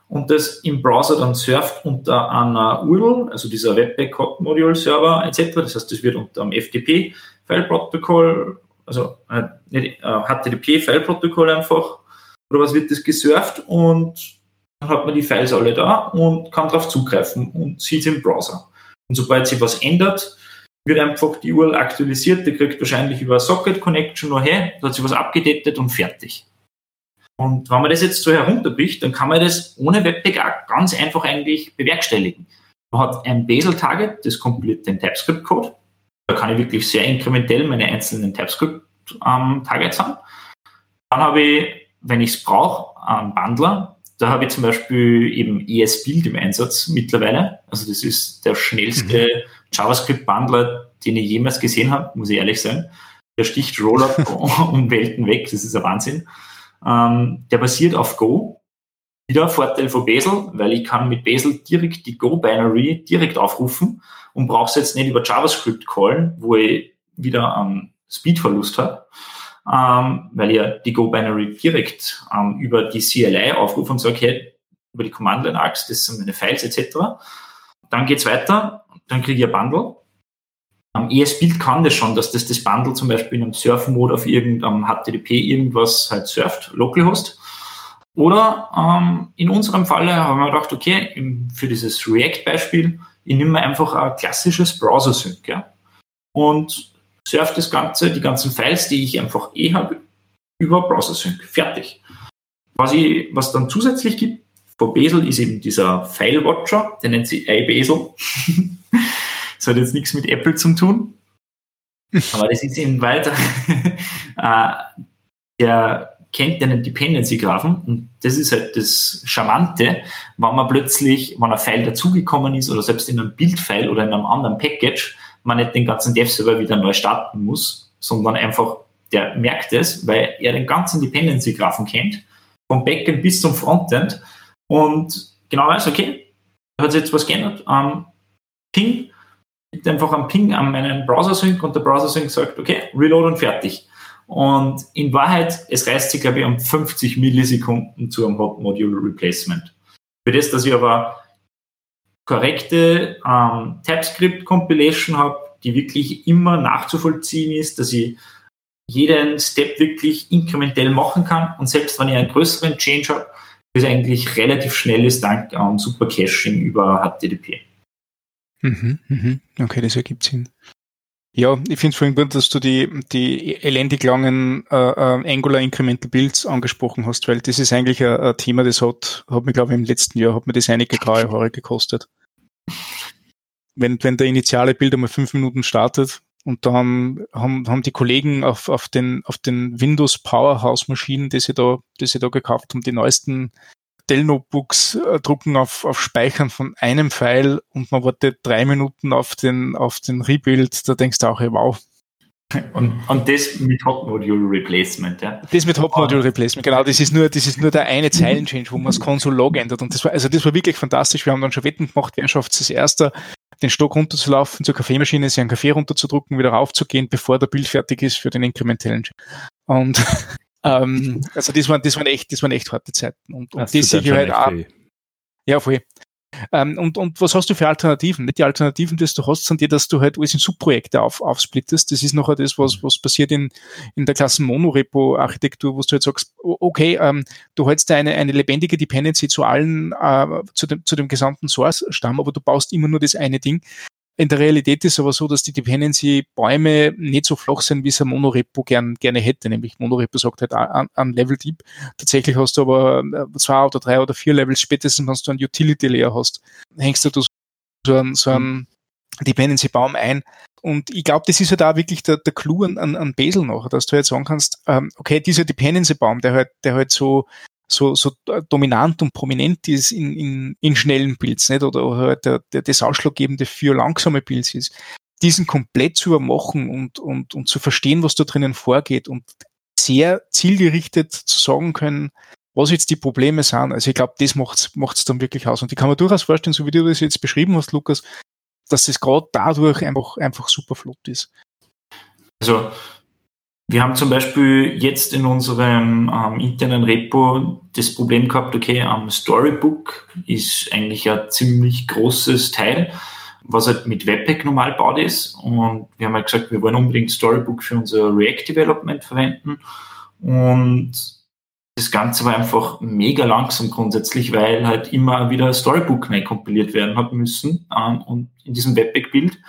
und das im Browser dann surft unter einer URL, also dieser Webpack Hot Module Server etc. Das heißt, das wird unter einem FTP File Protokoll, also äh, äh, HTTP File Protokoll einfach oder was wird das gesurft und dann hat man die Files alle da und kann darauf zugreifen und sieht es im Browser. Und sobald sich was ändert, wird einfach die URL aktualisiert, der kriegt wahrscheinlich über Socket Connection nur her, da hat sich was abgedatet und fertig. Und wenn man das jetzt so herunterbricht, dann kann man das ohne Webpack auch ganz einfach eigentlich bewerkstelligen. Man hat ein Bazel-Target, das kompiliert den TypeScript-Code. Da kann ich wirklich sehr inkrementell meine einzelnen TypeScript-Targets haben. Dann habe ich, wenn ich es brauche, einen Bundler. Da habe ich zum Beispiel eben ES-Build im Einsatz mittlerweile. Also das ist der schnellste mhm. JavaScript-Bundler, den ich jemals gesehen habe, muss ich ehrlich sagen. Der sticht Rollup um Welten weg, das ist ein Wahnsinn. Ähm, der basiert auf Go. Wieder Vorteil von Bazel, weil ich kann mit Bazel direkt die Go-Binary direkt aufrufen und brauche es jetzt nicht über JavaScript callen, wo ich wieder einen Speedverlust habe, ähm, weil ich ja die Go-Binary direkt ähm, über die CLI aufrufe und sage, okay, über die Command-Line-Axe, das sind meine Files etc. Dann geht's weiter, dann kriege ich ein Bundle am ES-Bild kann das schon, dass das das Bundle zum Beispiel in einem Surf-Mode auf irgendeinem HTTP irgendwas halt surft, Localhost. Oder ähm, in unserem Falle haben wir gedacht, okay, für dieses React-Beispiel, ich nehme einfach ein klassisches Browser-Sync ja, und surf das Ganze, die ganzen Files, die ich einfach eh habe, über Browser-Sync. Fertig. Was, ich, was dann zusätzlich gibt, vor Bazel ist eben dieser File-Watcher, der nennt sich iBazel. Das hat jetzt nichts mit Apple zu tun. Aber das ist eben weiter. Äh, der kennt einen Dependency-Graphen und das ist halt das Charmante, wenn man plötzlich, wenn ein File dazugekommen ist oder selbst in einem Bildfile oder in einem anderen Package, man nicht den ganzen Dev-Server wieder neu starten muss, sondern einfach der merkt es, weil er den ganzen Dependency-Graphen kennt, vom Backend bis zum Frontend und genau weiß, okay, da hat sich jetzt was geändert. Ähm, Ping gibt einfach einen Ping an meinen Browser-Sync und der Browser-Sync sagt, okay, Reload und fertig. Und in Wahrheit, es reißt sich, glaube ich, um 50 Millisekunden zu einem Hot Module Replacement. Für das, dass ich aber korrekte ähm, TypeScript Compilation habe, die wirklich immer nachzuvollziehen ist, dass ich jeden Step wirklich inkrementell machen kann und selbst wenn ich einen größeren Change habe, ist eigentlich relativ schnell ist dank ähm, Super Caching über HTTP. Mhm, mhm. Okay, das ergibt Sinn. Ja, ich finde es vorhin gut, dass du die, die elendig langen äh, äh, Angular Incremental Builds angesprochen hast, weil das ist eigentlich ein, ein Thema, das hat, hat mir, glaube ich, im letzten Jahr hat mir das einige graue Haare gekostet. Wenn, wenn der initiale Bild einmal fünf Minuten startet, Und dann haben, haben die Kollegen auf, auf den, auf den Windows Powerhouse Maschinen, die sie da, die sie da gekauft haben, die neuesten Dell Notebooks äh, drucken auf, auf Speichern von einem Pfeil und man wartet drei Minuten auf den, auf den Rebuild. Da denkst du auch, wow, und, und das mit Hot Module Replacement, ja. Das mit Hot Module Replacement, genau. Das ist nur, das ist nur der eine Zeilenchange, wo man das Console-Log ändert. Und das war, also das war wirklich fantastisch. Wir haben dann schon Wetten gemacht, wer schafft es als erster, den Stock runterzulaufen, zur Kaffeemaschine, sich einen Kaffee runterzudrucken, wieder raufzugehen, bevor der Bild fertig ist für den inkrementellen. Und, ähm, also das waren, das waren echt, das waren echt harte Zeiten. Und, und das, ich halt auch. Ja, voll. Ähm, und, und was hast du für Alternativen? Nicht die Alternativen, die du hast, sind die, dass du halt alles in Subprojekte auf, aufsplittest. Das ist nachher das, was, was passiert in, in der Klassen Monorepo-Architektur, wo du halt sagst, okay, ähm, du hältst eine, eine lebendige Dependency zu allen, äh, zu, dem, zu dem gesamten Source-Stamm, aber du baust immer nur das eine Ding. In der Realität ist aber so, dass die Dependency-Bäume nicht so flach sind, wie es ein Monorepo gern, gerne hätte. Nämlich Monorepo sagt halt an, an Level Deep. Tatsächlich hast du aber äh, zwei oder drei oder vier Levels spätestens, wenn du einen Utility-Layer hast, hängst du so einen, so einen Dependency-Baum ein. Und ich glaube, das ist halt auch wirklich der, der Clou an, an, an Bazel noch, dass du halt sagen kannst, ähm, okay, dieser Dependency-Baum, der halt, der halt so so, so dominant und prominent ist in, in, in schnellen Builds, nicht? Oder, oder der, der, das Ausschlaggebende für langsame Builds ist, diesen komplett zu übermachen und, und, und zu verstehen, was da drinnen vorgeht und sehr zielgerichtet zu sagen können, was jetzt die Probleme sind. Also ich glaube, das macht es dann wirklich aus. Und ich kann mir durchaus vorstellen, so wie du das jetzt beschrieben hast, Lukas, dass es gerade dadurch einfach, einfach super flott ist. Also wir haben zum Beispiel jetzt in unserem ähm, internen Repo das Problem gehabt, okay, am Storybook ist eigentlich ein ziemlich großes Teil, was halt mit Webpack normal baut ist. Und wir haben halt gesagt, wir wollen unbedingt Storybook für unser React Development verwenden. Und das Ganze war einfach mega langsam grundsätzlich, weil halt immer wieder Storybook neu kompiliert werden hat müssen ähm, und in diesem Webpack-Bild.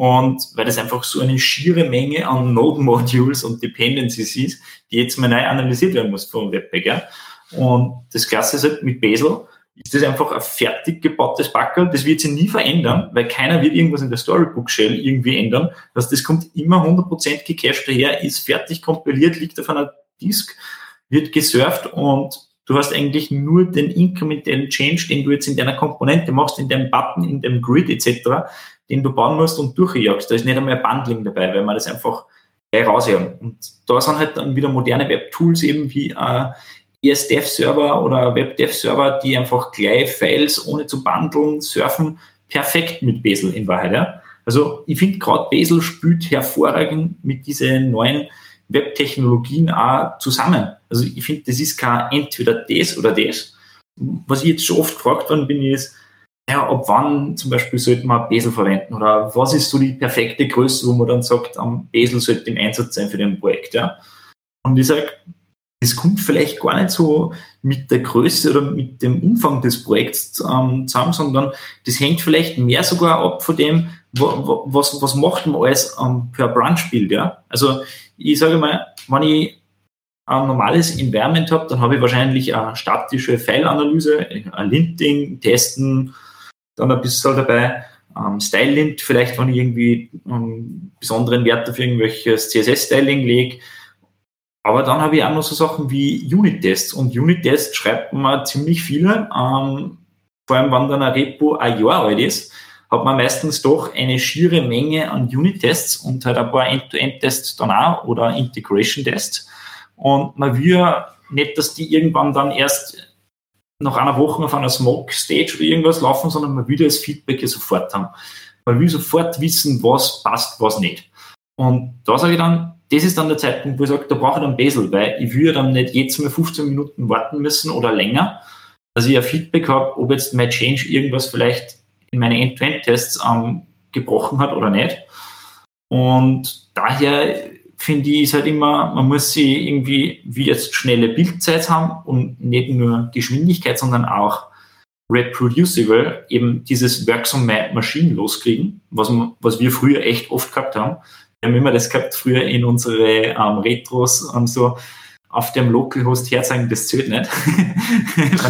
Und weil das einfach so eine schiere Menge an Node-Modules und Dependencies ist, die jetzt mal neu analysiert werden muss vom Webpack. Ja. Und das Klasse ist halt mit Bazel, ist das einfach ein fertig gebautes Backel. Das wird sich nie verändern, weil keiner wird irgendwas in der Storybook-Shell irgendwie ändern. Das, das kommt immer 100% gecached daher, ist fertig kompiliert, liegt auf einer Disk, wird gesurft und du hast eigentlich nur den inkrementellen Change, den du jetzt in deiner Komponente machst, in deinem Button, in dem Grid etc., den du bauen musst und durchjagst. Da ist nicht einmal ein Bundling dabei, weil man das einfach gleich rausjagen. Und da sind halt dann wieder moderne Web-Tools eben wie äh, ESDev-Server oder WebDev-Server, die einfach gleich Files ohne zu bundeln, surfen, perfekt mit Bazel in Wahrheit. Ja? Also ich finde gerade Bazel spielt hervorragend mit diesen neuen Web-Technologien auch zusammen. Also ich finde, das ist kein entweder das oder das. Was ich jetzt schon oft gefragt worden bin, ist, ja, ab wann zum Beispiel sollte man Besel verwenden oder was ist so die perfekte Größe, wo man dann sagt, am Besel sollte im Einsatz sein für den Projekt, ja. Und ich sage, das kommt vielleicht gar nicht so mit der Größe oder mit dem Umfang des Projekts ähm, zusammen, sondern das hängt vielleicht mehr sogar ab von dem, wo, was, was macht man alles ähm, per Branch-Bild, ja. Also ich sage mal, wenn ich ein normales Environment habe, dann habe ich wahrscheinlich eine statische File-Analyse, ein Linting, Testen, dann ein bisschen dabei. Ähm, Stylint, vielleicht, wenn ich irgendwie ähm, besonderen Wert auf irgendwelches CSS-Styling lege. Aber dann habe ich auch noch so Sachen wie Unit-Tests. Und Unit-Tests schreibt man ziemlich viele. Ähm, vor allem, wenn dann ein Repo ein Jahr alt ist, hat man meistens doch eine schiere Menge an Unit-Tests und halt ein paar End-to-End-Tests dann auch oder Integration-Tests. Und man will nicht, dass die irgendwann dann erst nach einer Woche auf einer Smoke-Stage oder irgendwas laufen, sondern man will das Feedback ja sofort haben. Man will sofort wissen, was passt, was nicht. Und da sage ich dann, das ist dann der Zeitpunkt, wo ich sage, da brauche ich dann Basil, weil ich will dann nicht jetzt mal 15 Minuten warten müssen oder länger, dass ich ein Feedback habe, ob jetzt mein Change irgendwas vielleicht in meine End-to-End-Tests ähm, gebrochen hat oder nicht. Und daher finde ich, ist halt immer, man muss sie irgendwie wie jetzt schnelle Bildzeit haben und nicht nur Geschwindigkeit, sondern auch reproducible, eben dieses Works on Machine loskriegen, was, was wir früher echt oft gehabt haben. Wir haben immer das gehabt früher in unsere ähm, Retros und so auf dem Localhost herzeigen, das zählt nicht.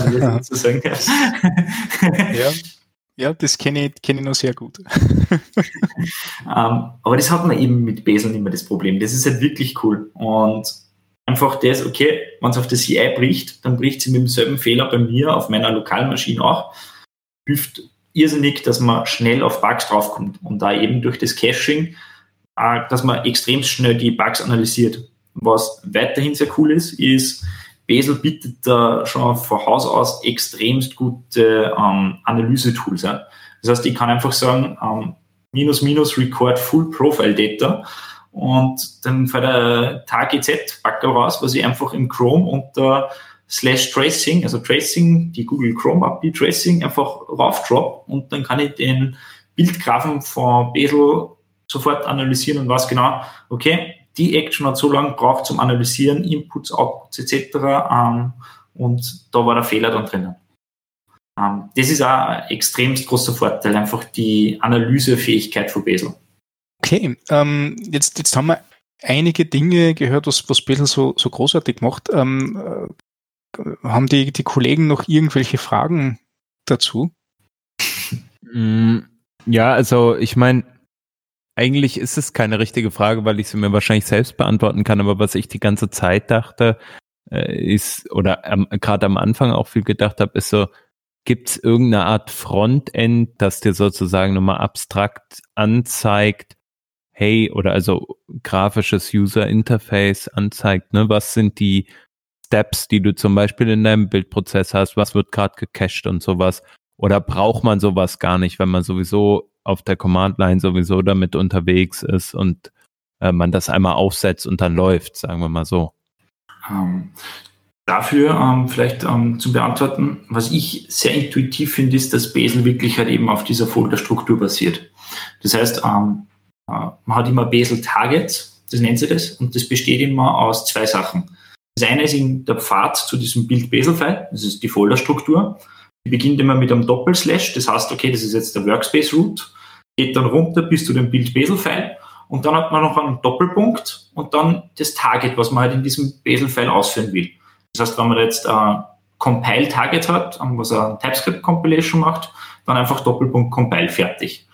Ja. Ja, das kenne ich, kenn ich noch sehr gut. um, ähm, aber das hat man eben mit Baseln immer das Problem. Das ist halt wirklich cool. Und einfach das, okay, wenn es auf das CI bricht, dann bricht sie mit demselben Fehler bei mir auf meiner Lokalmaschine auch. Hilft irrsinnig, dass man schnell auf Bugs draufkommt und da eben durch das Caching, äh, dass man extrem schnell die Bugs analysiert. Was weiterhin sehr cool ist, ist, Besel bietet da schon von Haus aus extremst gute ähm, Analyse-Tools. Ja. Das heißt, ich kann einfach sagen, ähm, minus minus record full profile data und dann fährt der TGZ-Backer raus, was ich einfach im Chrome unter slash tracing, also tracing, die Google Chrome API Tracing einfach raufdrop und dann kann ich den Bildgrafen von Besel sofort analysieren und was genau, okay, die Action hat so lange gebraucht zum Analysieren, Inputs, Outputs etc. Ähm, und da war der Fehler dann drinnen. Ähm, das ist auch ein extremst großer Vorteil, einfach die Analysefähigkeit von Besel. Okay, ähm, jetzt, jetzt haben wir einige Dinge gehört, was, was Besel so, so großartig macht. Ähm, äh, haben die, die Kollegen noch irgendwelche Fragen dazu? Mm, ja, also ich meine, eigentlich ist es keine richtige Frage, weil ich sie mir wahrscheinlich selbst beantworten kann, aber was ich die ganze Zeit dachte, äh, ist, oder ähm, gerade am Anfang auch viel gedacht habe, ist so, gibt es irgendeine Art Frontend, das dir sozusagen nochmal abstrakt anzeigt, hey, oder also grafisches User Interface anzeigt, ne, was sind die Steps, die du zum Beispiel in deinem Bildprozess hast, was wird gerade gecached und sowas, oder braucht man sowas gar nicht, wenn man sowieso auf der Command-Line sowieso damit unterwegs ist und äh, man das einmal aufsetzt und dann läuft, sagen wir mal so. Ähm, dafür ähm, vielleicht ähm, zu beantworten, was ich sehr intuitiv finde, ist, dass Besen wirklich halt eben auf dieser Folderstruktur basiert. Das heißt, ähm, äh, man hat immer Besel Targets, das nennt sie das, und das besteht immer aus zwei Sachen. Das eine ist der Pfad zu diesem Bild Besel-File, das ist die Folderstruktur. Die beginnt immer mit einem Doppelslash, das heißt, okay, das ist jetzt der Workspace Root, geht dann runter bis zu dem Bild Besel-File und dann hat man noch einen Doppelpunkt und dann das Target, was man halt in diesem Besel-File ausführen will. Das heißt, wenn man jetzt ein Compile-Target hat, was ein TypeScript-Compilation macht, dann einfach Doppelpunkt Compile fertig.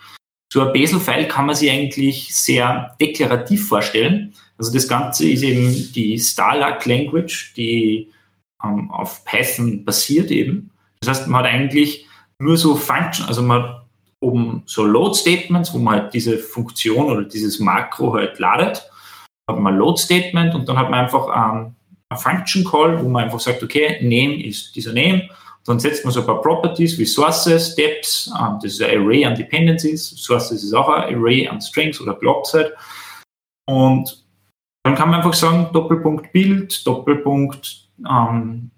So ein Besel-File kann man sich eigentlich sehr deklarativ vorstellen. Also das Ganze ist eben die Starlark Language, die ähm, auf Python basiert eben. Das heißt, man hat eigentlich nur so Function, also man oben so Load-Statements, wo man halt diese Funktion oder dieses Makro halt ladet. Hat man Load-Statement und dann hat man einfach ähm, ein Function-Call, wo man einfach sagt, okay, Name ist dieser Name. Dann setzt man so ein paar Properties wie Sources, Steps, ähm, das ist ein Array an Dependencies. Sources ist auch ein Array an Strings oder Blocks halt. Und dann kann man einfach sagen, Doppelpunkt Bild, Doppelpunkt ähm,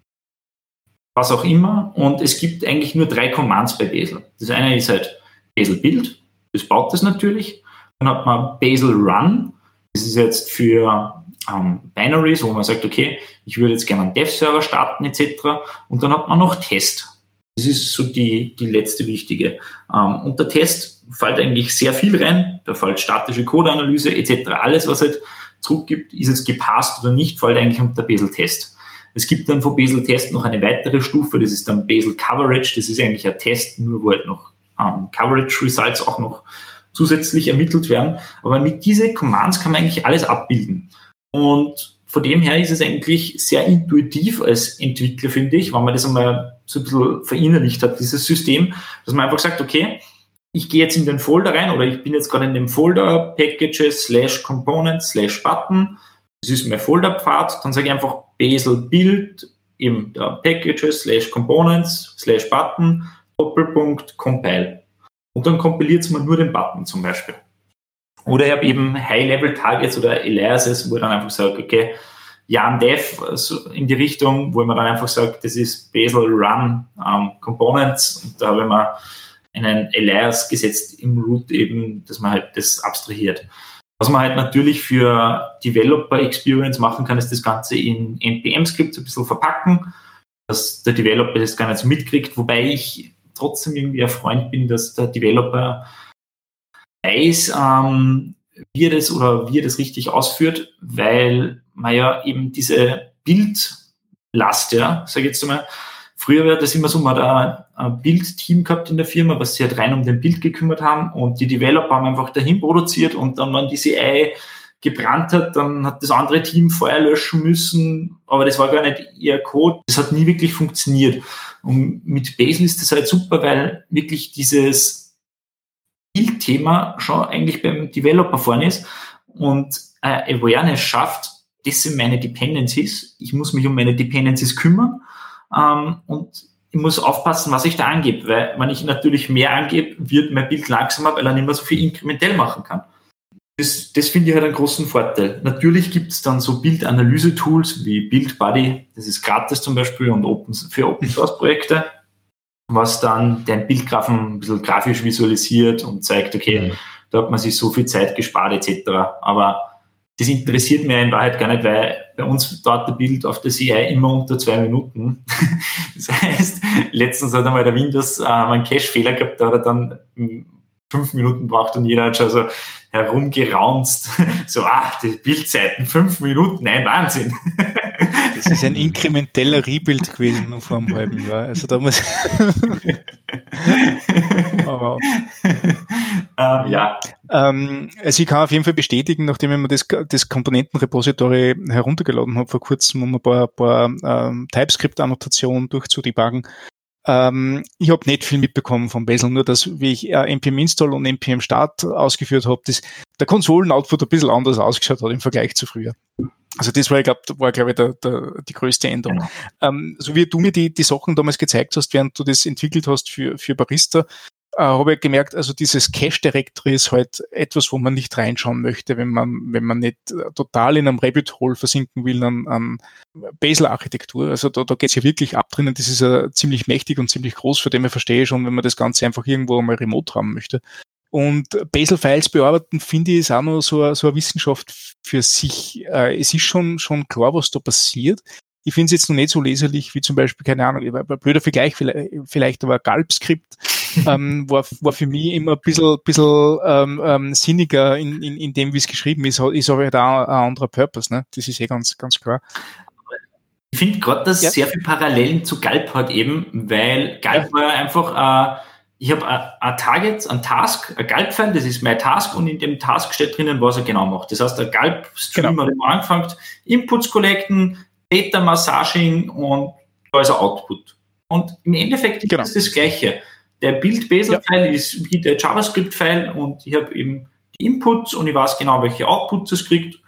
was auch immer. Und es gibt eigentlich nur drei Commands bei Bazel. Das eine ist halt Bazel Build, das baut das natürlich. Dann hat man Bazel Run, das ist jetzt für ähm, Binaries, wo man sagt, okay, ich würde jetzt gerne einen Dev-Server starten etc. Und dann hat man noch Test. Das ist so die, die letzte wichtige. Ähm, unter Test fällt eigentlich sehr viel rein. Da fällt statische Codeanalyse etc. Alles, was halt zurückgibt, ist es gepasst oder nicht, fällt eigentlich unter Bazel Test. Es gibt dann von Basel Test noch eine weitere Stufe, das ist dann Basel Coverage. Das ist eigentlich ein Test, nur wo halt noch ähm, Coverage Results auch noch zusätzlich ermittelt werden. Aber mit diesen Commands kann man eigentlich alles abbilden. Und von dem her ist es eigentlich sehr intuitiv als Entwickler, finde ich, wenn man das einmal so ein bisschen verinnerlicht hat, dieses System, dass man einfach sagt, okay, ich gehe jetzt in den Folder rein oder ich bin jetzt gerade in dem Folder Packages slash Components slash Button das ist mein Folderpfad, dann sage ich einfach Basel Build im Packages slash Components slash Button Doppelpunkt Compile. Und dann kompiliert mir nur den Button zum Beispiel. Oder ich habe eben High-Level-Targets oder Aliases, wo ich dann einfach sage, okay, Jan Dev also in die Richtung, wo man dann einfach sagt, das ist Basel Run um, Components und da habe ich mir einen Alias gesetzt im Root eben, dass man halt das abstrahiert. Was man halt natürlich für Developer Experience machen kann, ist das Ganze in NPM-Skripts ein bisschen verpacken, dass der Developer das gar nicht so mitkriegt, wobei ich trotzdem irgendwie ein Freund bin, dass der Developer weiß, ähm, wie er das oder wie er das richtig ausführt, weil man ja eben diese Bildlast, ja, sage ich jetzt einmal, früher war das immer so, man hat ein, Bildteam gehabt in der Firma, was sich halt rein um den Bild gekümmert haben und die Developer haben einfach dahin produziert und dann, wenn diese Ei gebrannt hat, dann hat das andere Team Feuer löschen müssen, aber das war gar nicht ihr Code. Das hat nie wirklich funktioniert. Und mit Bazel ist das halt super, weil wirklich dieses Bildthema schon eigentlich beim Developer vorne ist und äh, Awareness schafft, das sind meine Dependencies. Ich muss mich um meine Dependencies kümmern ähm, und ich muss aufpassen, was ich da angebe, weil wenn ich natürlich mehr angebe, wird mein Bild langsamer, weil er nicht mehr so viel inkrementell machen kann. Das, das finde ich halt einen großen Vorteil. Natürlich gibt es dann so Bildanalyse-Tools wie BuildBuddy, das ist gratis zum Beispiel und open, für Open-Source-Projekte, was dann den Bildgrafen ein bisschen grafisch visualisiert und zeigt, okay, mhm. da hat man sich so viel Zeit gespart etc. Aber das interessiert mir in Wahrheit gar nicht, weil bei uns dauert der Bild auf der CI immer unter zwei Minuten. Das heißt, letztens hat einmal der Windows äh, einen Cache-Fehler gehabt, da hat er dann fünf Minuten braucht und jeder hat schon so herumgeraunzt. So, ah, die Bildzeiten, fünf Minuten, nein, Wahnsinn. Das ist ein inkrementeller Rebuild gewesen vor einem halben Jahr. Also da muss. Aber, ähm, ja. Ähm, also ich kann auf jeden Fall bestätigen, nachdem ich mir das, das Komponentenrepository heruntergeladen habe vor kurzem, um ein paar, paar ähm, TypeScript-Annotationen durchzudebuggen, ähm, ich habe nicht viel mitbekommen von Bazel, nur dass, wie ich äh, npm install und npm start ausgeführt habe, der Konsolen-Output ein bisschen anders ausgeschaut hat im Vergleich zu früher. Also das war, ich glaube, war, glaube ich, der, der, die größte Änderung. Genau. Ähm, so wie du mir die, die Sachen damals gezeigt hast, während du das entwickelt hast für, für Barista, äh, habe ich gemerkt, also dieses Cache Directory ist halt etwas, wo man nicht reinschauen möchte, wenn man, wenn man nicht äh, total in einem Rabbit Hole versinken will an, an Bazel-Architektur. Also da, da geht es ja wirklich ab drinnen. Das ist ja ziemlich mächtig und ziemlich groß, für den ich verstehe schon, wenn man das Ganze einfach irgendwo mal remote haben möchte. Und Bazel-Files bearbeiten, finde ich, ist auch noch so, so eine Wissenschaft für sich. Äh, es ist schon, schon klar, was da passiert. Ich finde es jetzt noch nicht so leserlich wie zum Beispiel, keine Ahnung, blöder Vergleich vielleicht, vielleicht aber Galb-Skript ähm, war, war für mich immer ein bisschen, bisschen ähm, ähm, sinniger in, in, in dem, wie es geschrieben ist, ist aber da halt ein anderer Purpose, ne? Das ist eh ganz, ganz klar. Ich finde gerade, dass ja. sehr viel Parallelen zu Galb hat eben, weil Galb ja. war einfach, äh, ich habe ein Target, ein Task, ein Galb-File, das ist mein Task und in dem Task steht drinnen, was er genau macht. Das heißt, der Galb-Stream genau. hat immer angefangen, Inputs collecten, Data Massaging und da ist ein Output. Und im Endeffekt ist genau. das das Gleiche. Der Build-Basel-File ja. ist wie der JavaScript-File und ich habe eben die Inputs und ich weiß genau, welche Outputs es kriegt.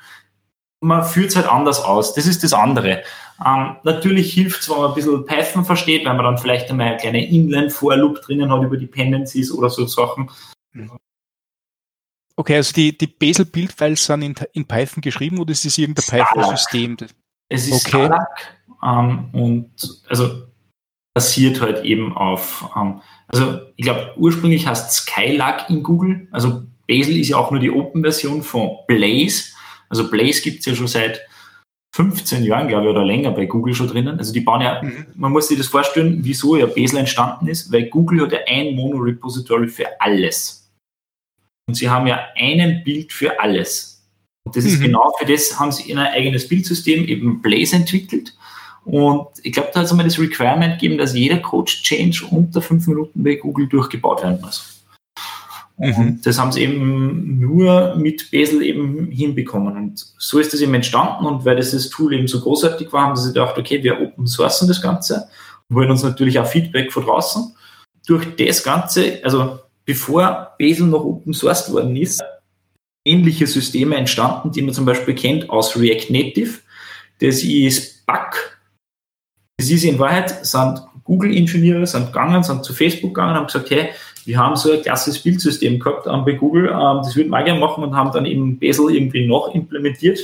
Man führt es halt anders aus. Das ist das andere. Ähm, natürlich hilft es, wenn man ein bisschen Python versteht, weil man dann vielleicht einmal eine kleine Inline-For-Loop drinnen hat über Dependencies oder so Sachen. Okay, also die, die Bazel-Build-Files sind in, in, Python geschrieben oder ist es irgendein Python-System? Es ist okay. Stark, ähm, und also basiert halt eben auf ähm, also ich glaube, ursprünglich heißt Skylab in Google. Also Bazel ist ja auch nur die Open-Version von Blaze. Also Blaze gibt es ja schon seit 15 Jahren, glaube ich, oder länger bei Google schon drinnen. Also die bauen ja, mhm. man muss sich das vorstellen, wieso ja Bazel entstanden ist, weil Google hat ja ein Mono-Repository für alles. Und sie haben ja einen Bild für alles. Und das ist mhm. genau für das, haben sie ein eigenes Bildsystem, eben Blaze entwickelt. Und ich glaube, da hat es einmal das Requirement gegeben, dass jeder Code-Change unter fünf Minuten bei Google durchgebaut werden muss. Mhm. Und das haben sie eben nur mit Bazel eben hinbekommen. Und so ist das eben entstanden. Und weil dieses Tool eben so großartig war, haben sie gedacht, okay, wir open sourcen das Ganze und wollen uns natürlich auch Feedback von draußen. Durch das Ganze, also bevor Bazel noch open sourced worden ist, ähnliche Systeme entstanden, die man zum Beispiel kennt aus React Native. Das ist Bug das ist in Wahrheit, sind Google-Ingenieure, sind gegangen, sind zu Facebook gegangen, haben gesagt, hey, wir haben so ein klassisches Bildsystem gehabt ähm, bei Google, ähm, das würden wir gerne machen und haben dann eben Bazel irgendwie noch implementiert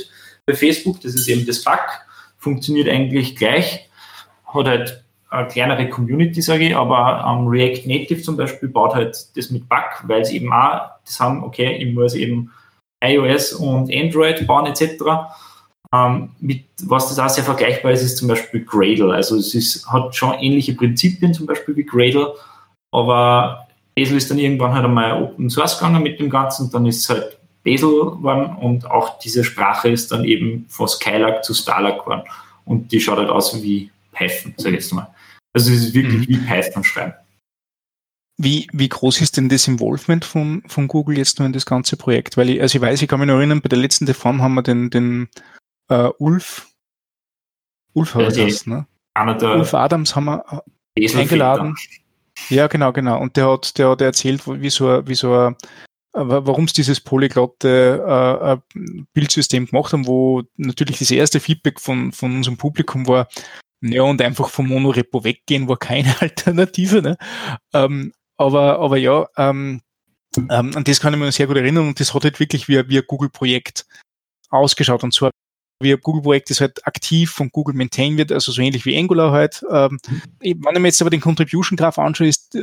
bei Facebook. Das ist eben das Bug, funktioniert eigentlich gleich, hat halt eine kleinere Community, sage ich, aber ähm, React Native zum Beispiel baut halt das mit Bug, weil sie eben auch das haben, okay, ich muss eben iOS und Android bauen etc. Ähm, mit was das auch sehr vergleichbar ist, ist zum Beispiel Gradle. Also es ist, hat schon ähnliche Prinzipien zum Beispiel wie Gradle, aber Bazel ist dann irgendwann halt einmal Open Source gegangen mit dem Ganzen, dann ist es halt Bazel geworden und auch diese Sprache ist dann eben von Skylab zu Starlag geworden und die schaut halt aus wie Python, sag ich jetzt mal. Also es ist wirklich mhm. wie Python schreiben. Wie, wie groß ist denn das Involvement von, von Google jetzt nur in das ganze Projekt? Weil ich, also ich weiß, ich kann mich noch erinnern, bei der letzten Deform haben wir den, den uh, Ulf, Ulf hat das, ne? Ulf Adams haben wir eingeladen. Ja, genau, genau. Und der hat, der hat erzählt, wie so, wie so warum es dieses polyglotte äh, äh, Bildsystem gemacht haben, wo natürlich das erste Feedback von, von unserem Publikum war, ja, und einfach vom Monorepo weggehen war keine Alternative. Ne? Ähm, aber, aber ja, ähm, ähm, an das kann ich mich sehr gut erinnern und das hat halt wirklich wie, wie ein Google-Projekt ausgeschaut. Und zwar wie ein Google-Projekt, das halt aktiv von Google maintained wird, also so ähnlich wie Angular halt. Ähm, wenn ich mir jetzt aber den Contribution Graph anschaue, ist äh,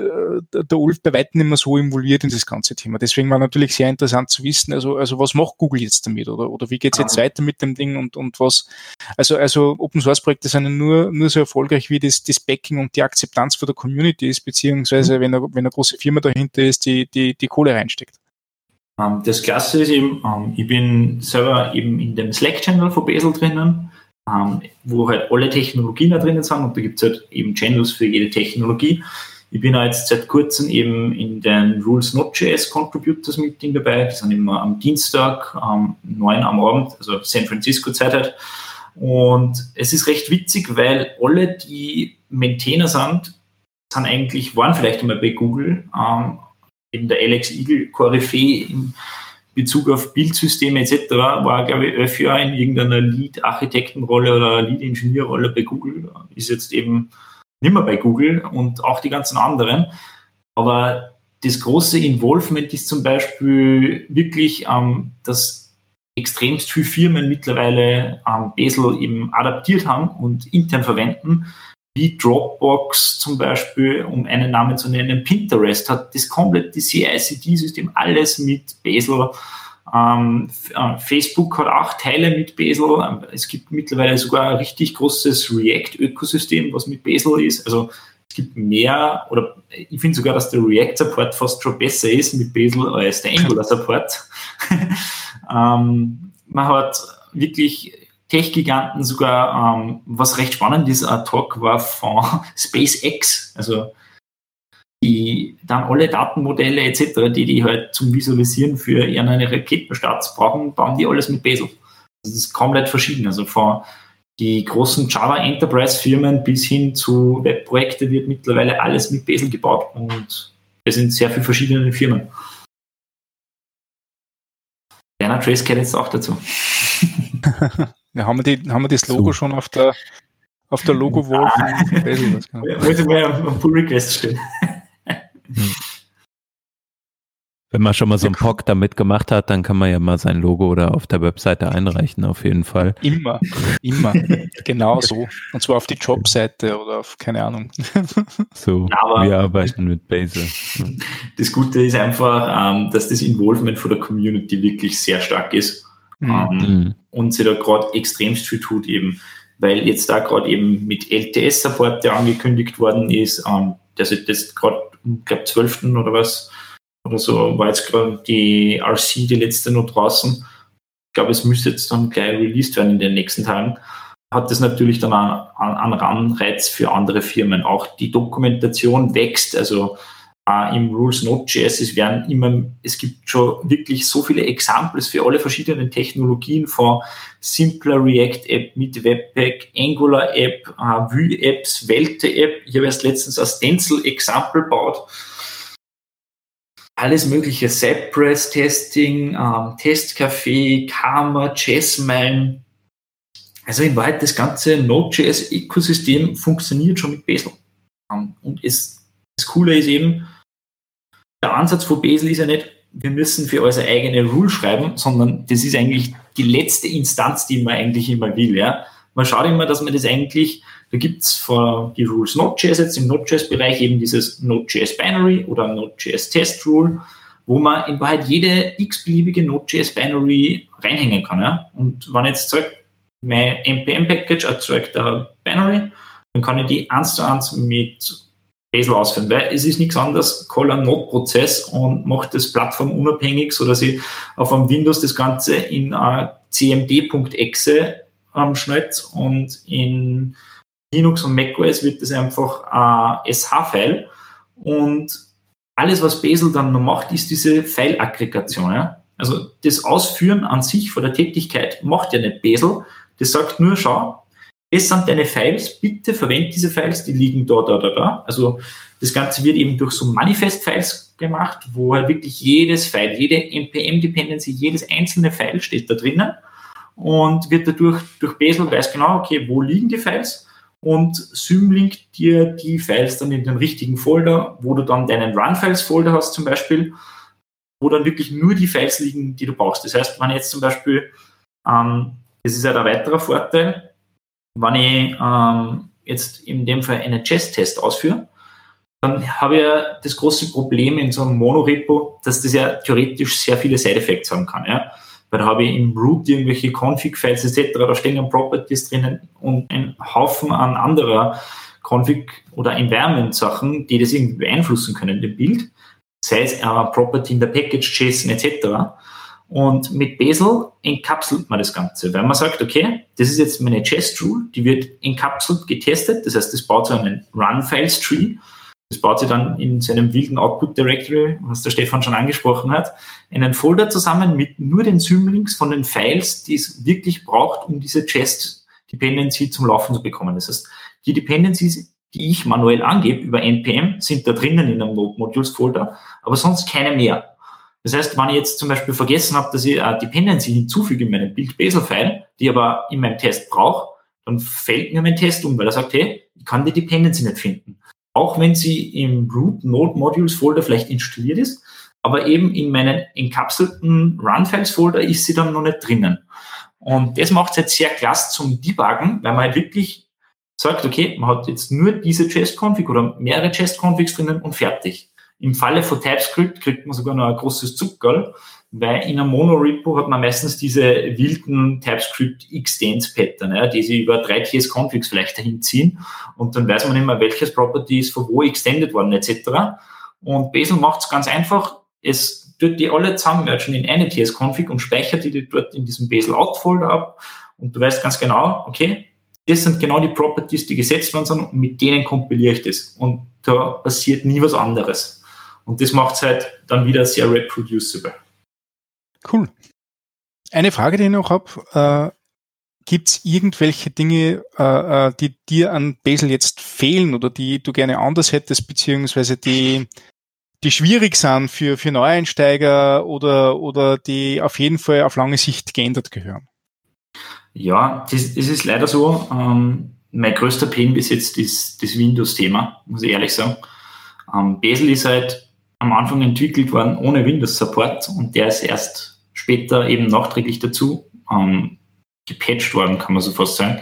der Ulf bei weitem nicht mehr so involviert in das ganze Thema. Deswegen war natürlich sehr interessant zu wissen, also, also was macht Google jetzt damit oder, oder wie geht's jetzt weiter mit dem Ding und, und was, also, also Open Source Projekte sind nur, nur so erfolgreich, wie das, das Backing und die Akzeptanz von der Community ist, beziehungsweise wenn, eine, wenn eine große Firma dahinter ist, die, die, die Kohle reinsteckt. Ähm, das Klasse ist eben, ähm, ich bin selber eben in dem Slack-Channel von Basel drinnen, ähm, wo halt alle Technologien da drinnen sind und da gibt es halt eben Channels für jede Technologie. Ich bin jetzt seit kurzem eben in den Rules Node.js Contributors Meeting dabei. Die sind immer am Dienstag, um 9 am Abend, also San Francisco Zeit halt. Und es ist recht witzig, weil alle, die Maintainer sind, sind eigentlich, waren vielleicht einmal bei Google, eben der Alex Eagle Koryphäe in Bezug auf Bildsysteme etc. war, glaube ich, elf Jahre in irgendeiner Lead-Architektenrolle oder Lead-Ingenieurrolle bei Google, ist jetzt eben nicht mehr bei Google und auch die ganzen anderen. Aber das große Involvement ist zum Beispiel wirklich, ähm, dass extremst viele Firmen mittlerweile ähm, Basel eben adaptiert haben und intern verwenden wie Dropbox zum Beispiel, um einen Namen zu nennen, Pinterest hat das komplette CI-CD-System alles mit Bazel. Ähm, äh, Facebook hat auch Teile mit Bazel. Es gibt mittlerweile sogar ein richtig großes React-Ökosystem, was mit Bazel ist. Also es gibt mehr, oder ich finde sogar, dass der React-Support fast schon besser ist mit Bazel als der Angular-Support. ähm, man hat wirklich Tech-Giganten sogar, ähm, was recht spannend ist, ein Talk war von SpaceX, also die dann alle Datenmodelle etc., die die halt zum Visualisieren für ihren Raketenstarts brauchen, bauen die alles mit Bazel. Das ist komplett verschieden. Also von die großen Java Enterprise Firmen bis hin zu Webprojekte wird mittlerweile alles mit Bazel gebaut und es sind sehr viele verschiedene Firmen. Werner Trace gehört jetzt auch dazu. Ja, haben, wir die, haben wir das Logo so. schon auf der, auf der Logo-Wall? Wollte mir am Pull Request stehen. Hm. Wenn man schon mal so einen POC damit gemacht hat, dann kann man ja mal sein Logo oder auf der Webseite einreichen, auf jeden Fall. Immer, immer. genau so. Und zwar auf die Jobseite oder auf, keine Ahnung. so, Aber wir arbeiten mit Basil. Das Gute ist einfach, ähm, dass das Involvement von der Community wirklich sehr stark ist. Mhm. Ähm. Und sie da gerade extremst viel tut eben, weil jetzt da gerade eben mit LTS-Support, der angekündigt worden ist, ähm, der ist jetzt gerade, ich glaube, 12. oder was, oder so, war jetzt gerade die RC, die letzte noch draußen. Ich glaube, es müsste jetzt dann gleich released werden in den nächsten Tagen. Hat das natürlich dann einen Anreiz für andere Firmen. Auch die Dokumentation wächst, also äh, im Rules Node.js, es werden immer, es gibt schon wirklich so viele Examples für alle verschiedenen Technologien von simpler React App mit Webpack, Angular App, äh, Vue Apps, Welte App. Ich habe erst letztens ein Stencil Example gebaut. Alles mögliche, Cypress Testing, ähm, Testcafé, Karma, Chessmine. Also in Wahrheit das ganze Node.js Ökosystem funktioniert schon mit Bazel. Ähm, und es das Coole ist eben, der Ansatz von Basel ist ja nicht, wir müssen für unsere eigene Rule schreiben, sondern das ist eigentlich die letzte Instanz, die man eigentlich immer will. Ja? Man schaut immer, dass man das eigentlich, da gibt es die Rules Node.js jetzt im Node.js-Bereich eben dieses Node.js Binary oder Node.js Test Rule, wo man in Wahrheit jede x-beliebige Node.js Binary reinhängen kann. Ja? Und wenn jetzt sagt, mein NPM-Package erzeugt ein Binary, dann kann ich die eins zu eins mit Bazel ausführen, weil es ist nichts anderes, call einen Node-Prozess und macht das plattformunabhängig, sodass ich auf einem Windows das Ganze in cmd.exe ähm, schnitt und in Linux und macOS wird das einfach ein SH-File und alles, was Bazel dann noch macht, ist diese File-Aggregation. Ja? Also das Ausführen an sich von der Tätigkeit macht ja nicht Bazel. Das sagt nur, schau, das sind deine Files, bitte verwende diese Files, die liegen da, da, da, da. Also das Ganze wird eben durch so Manifest-Files gemacht, wo halt wirklich jedes File, jede NPM-Dependency, jedes einzelne File steht da drinnen und wird dadurch durch Bazel weiß genau, okay, wo liegen die Files und symlinkt dir die Files dann in den richtigen Folder, wo du dann deinen Run-Files-Folder hast zum Beispiel, wo dann wirklich nur die Files liegen, die du brauchst. Das heißt, wenn jetzt zum Beispiel, ähm, das ist ja ein weiterer Vorteil, wenn ich ähm, jetzt in dem Fall einen Chess-Test ausführe, dann habe ich ja das große Problem in so einem Monorepo, dass das ja theoretisch sehr viele Side-Effects haben kann. Ja? weil da habe ich im Root irgendwelche Config-Files etc., da stehen dann Properties drinnen und ein Haufen an anderer Config- oder Environment-Sachen, die das irgendwie beeinflussen können, dem Bild, sei es eine Property in der Package-JSON etc. Und mit Bazel entkapselt man das Ganze, weil man sagt, okay, das ist jetzt meine Chest-Rule, die wird enkapselt getestet, das heißt, das baut so einen Run-Files-Tree das baut sich dann in seinem wilden Output Directory, was der Stefan schon angesprochen hat, einen Folder zusammen mit nur den Symlinks von den Files, die es wirklich braucht, um diese Chest Dependency zum Laufen zu bekommen. Das heißt, die Dependencies, die ich manuell angebe über NPM, sind da drinnen in einem Modules Folder, aber sonst keine mehr. Das heißt, wenn ich jetzt zum Beispiel vergessen habe, dass ich eine Dependency hinzufüge in meinem Build Basel File, die aber in meinem Test brauche, dann fällt mir mein Test um, weil er sagt, hey, ich kann die Dependency nicht finden auch wenn sie im Root Node Modules Folder vielleicht installiert ist, aber eben in meinen enkapselten Run-Files Folder ist sie dann noch nicht drinnen. Und das macht es jetzt sehr klasse zum Debuggen, weil man halt wirklich sagt, okay, man hat jetzt nur diese Chest-Config oder mehrere Chest-Configs drinnen und fertig. Im Falle von TypeScript kriegt man sogar noch ein großes Zuckerl, weil in einem Mono-Repo hat man meistens diese wilden TypeScript Extends-Pattern, ja, die sie über drei TS-Configs vielleicht dahin ziehen und dann weiß man immer, welches Property ist von wo extended worden etc. Und Bazel macht es ganz einfach, es tut die alle zusammen mergen in eine TS-Config und speichert die dort in diesem Bazel-Out-Folder ab und du weißt ganz genau, okay, das sind genau die Properties, die gesetzt worden sind und mit denen kompiliere ich das und da passiert nie was anderes. Und das macht es halt dann wieder sehr reproducible. Cool. Eine Frage, die ich noch habe. Äh, Gibt es irgendwelche Dinge, äh, äh, die dir an Basel jetzt fehlen oder die du gerne anders hättest, beziehungsweise die, die schwierig sind für, für Neueinsteiger oder, oder die auf jeden Fall auf lange Sicht geändert gehören? Ja, das, das ist leider so. Ähm, mein größter Pain bis jetzt ist das Windows-Thema, muss ich ehrlich sagen. Ähm, Basel ist halt am Anfang entwickelt worden ohne Windows-Support und der ist erst später eben nachträglich dazu ähm, gepatcht worden, kann man so fast sagen.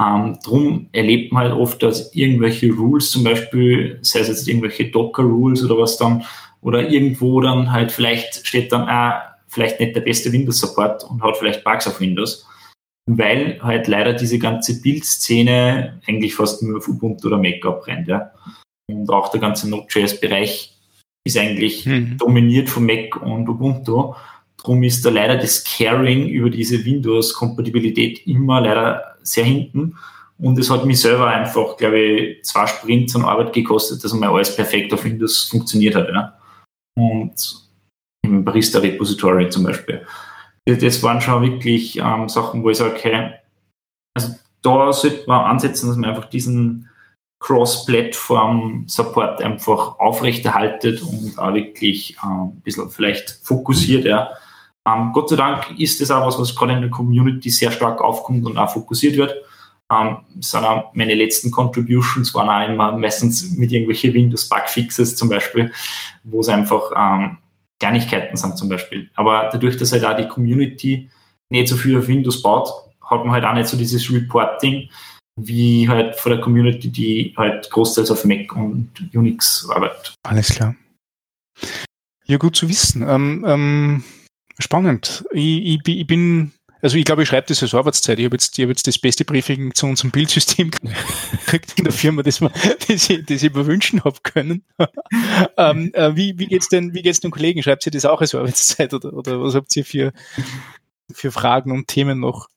Ähm, drum erlebt man halt oft, dass irgendwelche Rules zum Beispiel, sei es jetzt irgendwelche Docker-Rules oder was dann, oder irgendwo dann halt vielleicht steht dann, ah, vielleicht nicht der beste Windows-Support und hat vielleicht Bugs auf Windows, weil halt leider diese ganze Bildszene eigentlich fast nur auf Ubuntu oder Mac abbrennt, ja. Und auch der ganze Node.js-Bereich ist eigentlich mhm. dominiert von Mac und Ubuntu. Darum ist da leider das Caring über diese Windows-Kompatibilität immer leider sehr hinten. Und es hat mich selber einfach, glaube ich, zwei Sprints an Arbeit gekostet, dass einmal alles perfekt auf Windows funktioniert hat. Ja. Und im Barista Repository zum Beispiel. Das waren schon wirklich ähm, Sachen, wo ich sage, okay, also da sollte man ansetzen, dass man einfach diesen Cross-Plattform-Support einfach aufrechterhaltet und auch wirklich äh, ein bisschen vielleicht fokussiert, ja, ähm, Gott sei Dank ist das auch was, was gerade in der Community sehr stark aufkommt und auch fokussiert wird. Ähm, sind meine letzten Contributions waren auch immer meistens mit irgendwelchen Windows Bugfixes zum Beispiel, wo es einfach ähm, Kleinigkeiten sind zum Beispiel. Aber dadurch, dass halt auch die Community nicht so viel auf Windows baut, hat man halt auch nicht so dieses Reporting, wie halt von der Community, die halt großteils auf Mac und Unix arbeitet. Alles klar. Ja, gut zu wissen. Ähm, ähm, Spannend. Ich, ich, ich bin, also ich glaube, ich schreibe das als Arbeitszeit. Ich habe jetzt, hab jetzt das beste Briefing zu unserem Bildsystem gekriegt in der Firma, das, wir, das, ich, das ich mir wünschen habe können. ähm, äh, wie, wie geht's denn, wie geht's den Kollegen? Schreibt ihr das auch als Arbeitszeit oder, oder was habt ihr für, für Fragen und Themen noch?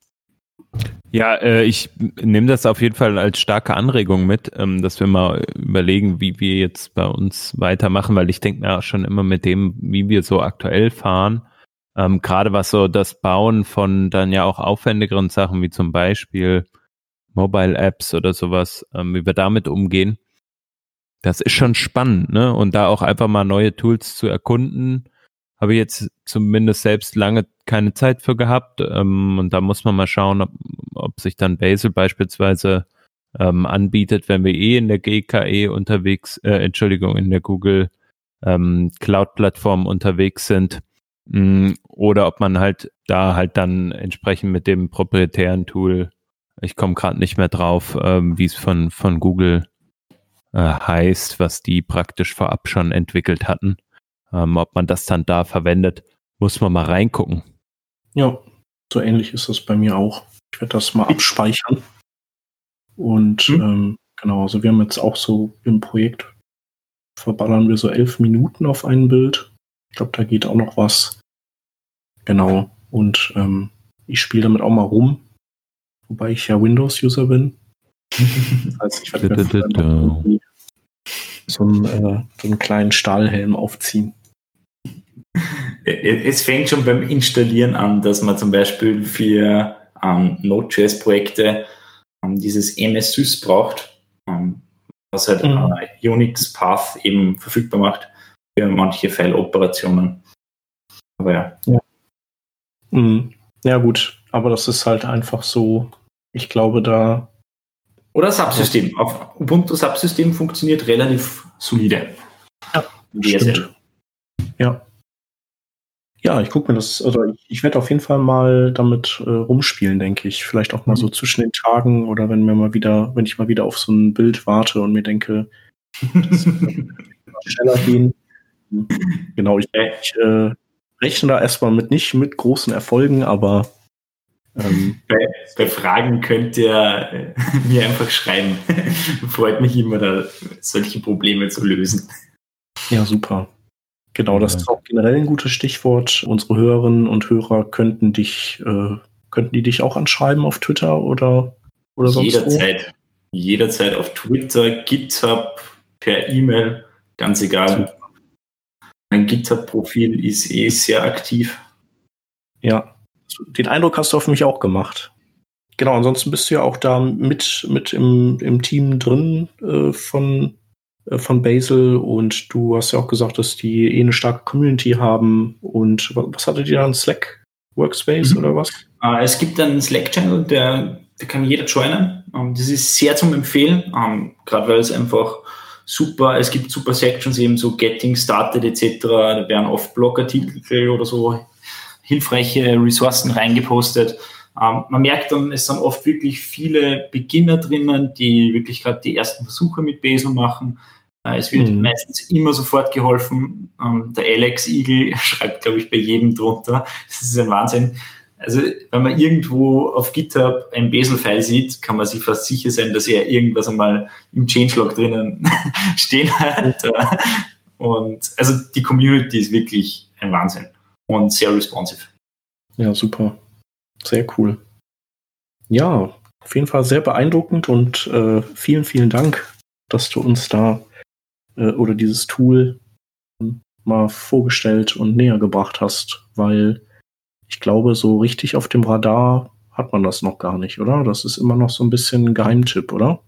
Ja, äh, ich nehme das auf jeden Fall als starke Anregung mit, ähm, dass wir mal überlegen, wie wir jetzt bei uns weitermachen, weil ich denke mir auch schon immer mit dem, wie wir so aktuell fahren, ähm, gerade was so das Bauen von dann ja auch aufwendigeren Sachen wie zum Beispiel Mobile Apps oder sowas, ähm, wie wir damit umgehen. Das ist schon spannend, ne? Und da auch einfach mal neue Tools zu erkunden, habe ich jetzt zumindest selbst lange keine Zeit für gehabt. Ähm, und da muss man mal schauen, ob, ob sich dann Basil beispielsweise ähm, anbietet, wenn wir eh in der GKE unterwegs, äh, Entschuldigung, in der Google ähm, Cloud-Plattform unterwegs sind. Mh, mm, oder ob man halt da halt dann entsprechend mit dem proprietären Tool, ich komme gerade nicht mehr drauf, ähm, wie es von, von Google äh, heißt, was die praktisch vorab schon entwickelt hatten. Ähm, ob man das dann da verwendet, muss man mal reingucken. Ja, so ähnlich ist das bei mir auch. Ich werde das mal abspeichern. Und mhm. ähm, genau, also wir haben jetzt auch so im Projekt verballern wir so elf Minuten auf ein Bild. Ich glaube, da geht auch noch was. Genau. Und ähm, ich spiele damit auch mal rum, wobei ich ja Windows-User bin. das heißt, ich werde mir so einen, äh, so einen kleinen Stahlhelm aufziehen. Es fängt schon beim Installieren an, dass man zum Beispiel für ähm, Node.js-Projekte ähm, dieses MSSys braucht, ähm, was halt mhm. äh, Unix Path eben verfügbar macht für manche File-Operationen. Aber ja. Ja. Mhm. ja, gut, aber das ist halt einfach so, ich glaube, da. Oder Subsystem. Auf Ubuntu Subsystem funktioniert relativ solide. Ja, stimmt. Ja. Ja, ich gucke mir das, also ich, ich werde auf jeden Fall mal damit äh, rumspielen, denke ich. Vielleicht auch mal so mhm. zwischen den Tagen oder wenn mir mal wieder, wenn ich mal wieder auf so ein Bild warte und mir denke, das schneller gehen. Genau, ich, ich äh, rechne da erstmal mit nicht mit großen Erfolgen, aber ähm, bei, bei, Fragen könnt ihr äh, mir einfach schreiben. Freut mich immer, da solche Probleme zu lösen. Ja, super. Genau, das ist auch generell ein gutes Stichwort. Unsere Hörerinnen und Hörer könnten dich, äh, könnten die dich auch anschreiben auf Twitter oder, oder sonst Jederzeit. Wo? Jederzeit auf Twitter, GitHub, per E-Mail, ganz egal. Mein GitHub-Profil ist eh sehr aktiv. Ja, den Eindruck hast du auf mich auch gemacht. Genau, ansonsten bist du ja auch da mit, mit im, im Team drin äh, von von Basil und du hast ja auch gesagt, dass die eh eine starke Community haben. Und was hattet ihr da? Ein Slack Workspace mhm. oder was? Uh, es gibt einen Slack-Channel, der, der kann jeder joinen. Ähm, das ist sehr zum Empfehlen, ähm, gerade weil es einfach super, es gibt super Sections eben so Getting Started etc. Da werden oft Blogartikel oder so hilfreiche Ressourcen reingepostet. Ähm, man merkt dann, es sind oft wirklich viele Beginner drinnen, die wirklich gerade die ersten Versuche mit Basil machen. Äh, es wird mhm. meistens immer sofort geholfen. Ähm, der Alex Eagle schreibt, glaube ich, bei jedem drunter. Das ist ein Wahnsinn. Also, wenn man irgendwo auf GitHub ein Bezel-File sieht, kann man sich fast sicher sein, dass er irgendwas einmal im Changelog drinnen stehen hat. Und also die Community ist wirklich ein Wahnsinn und sehr responsive. Ja, super. Sehr cool. Ja, auf jeden Fall sehr beeindruckend und äh, vielen, vielen Dank, dass du uns da äh, oder dieses Tool mal vorgestellt und näher gebracht hast, weil ich glaube, so richtig auf dem Radar hat man das noch gar nicht, oder? Das ist immer noch so ein bisschen ein Geheimtipp, oder?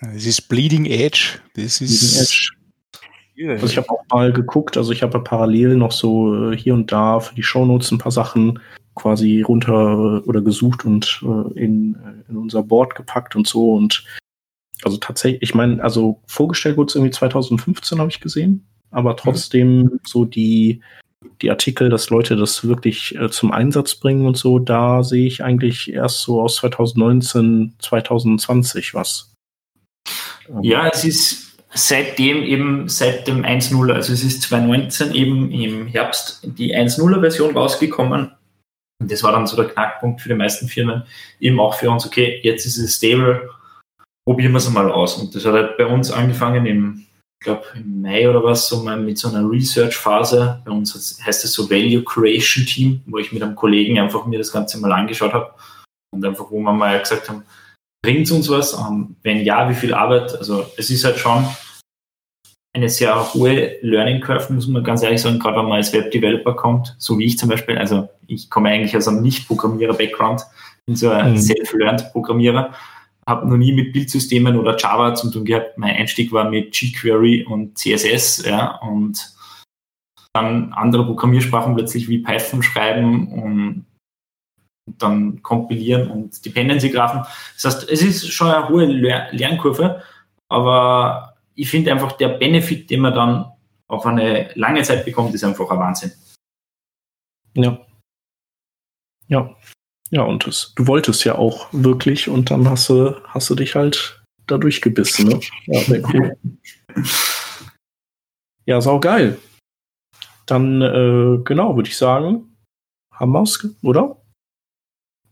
Es ist Bleeding Edge. Das ist Bleeding Edge. Also ich habe auch mal geguckt, also ich habe parallel noch so äh, hier und da für die Shownotes ein paar Sachen quasi runter äh, oder gesucht und äh, in, in unser Board gepackt und so und also tatsächlich, ich meine, also vorgestellt wurde es irgendwie 2015, habe ich gesehen, aber trotzdem mhm. so die, die Artikel, dass Leute das wirklich äh, zum Einsatz bringen und so, da sehe ich eigentlich erst so aus 2019, 2020 was. Ja, es ist seitdem eben, seit dem 1.0, also es ist 2019 eben im Herbst die 1.0er Version rausgekommen. Und das war dann so der Knackpunkt für die meisten Firmen, eben auch für uns, okay, jetzt ist es stable, probieren wir es mal aus. Und das hat halt bei uns angefangen im, ich glaube, im Mai oder was, so mal mit so einer Research-Phase. Bei uns heißt es so Value Creation Team, wo ich mit einem Kollegen einfach mir das Ganze mal angeschaut habe und einfach, wo wir mal gesagt haben, bringt es uns was? Um, wenn ja, wie viel Arbeit? Also es ist halt schon eine sehr hohe Learning Curve, muss man ganz ehrlich sagen, gerade wenn man als Web-Developer kommt, so wie ich zum Beispiel. Also ich komme eigentlich aus einem Nicht-Programmierer-Background, bin so ein mhm. Self-Learned-Programmierer, habe noch nie mit Bildsystemen oder Java zu tun gehabt. Mein Einstieg war mit jQuery und CSS, ja, und dann andere Programmiersprachen plötzlich wie Python schreiben und dann kompilieren und Dependency-Graphen. Das heißt, es ist schon eine hohe Lernkurve, aber ich finde einfach, der Benefit, den man dann auf eine lange Zeit bekommt, ist einfach ein Wahnsinn. Ja. Ja. Ja, und das, du wolltest ja auch wirklich und dann hast du, hast du dich halt dadurch gebissen, ne? Ja, sehr cool. ja, sau geil. Dann, äh, genau, würde ich sagen, haben wir es, oder?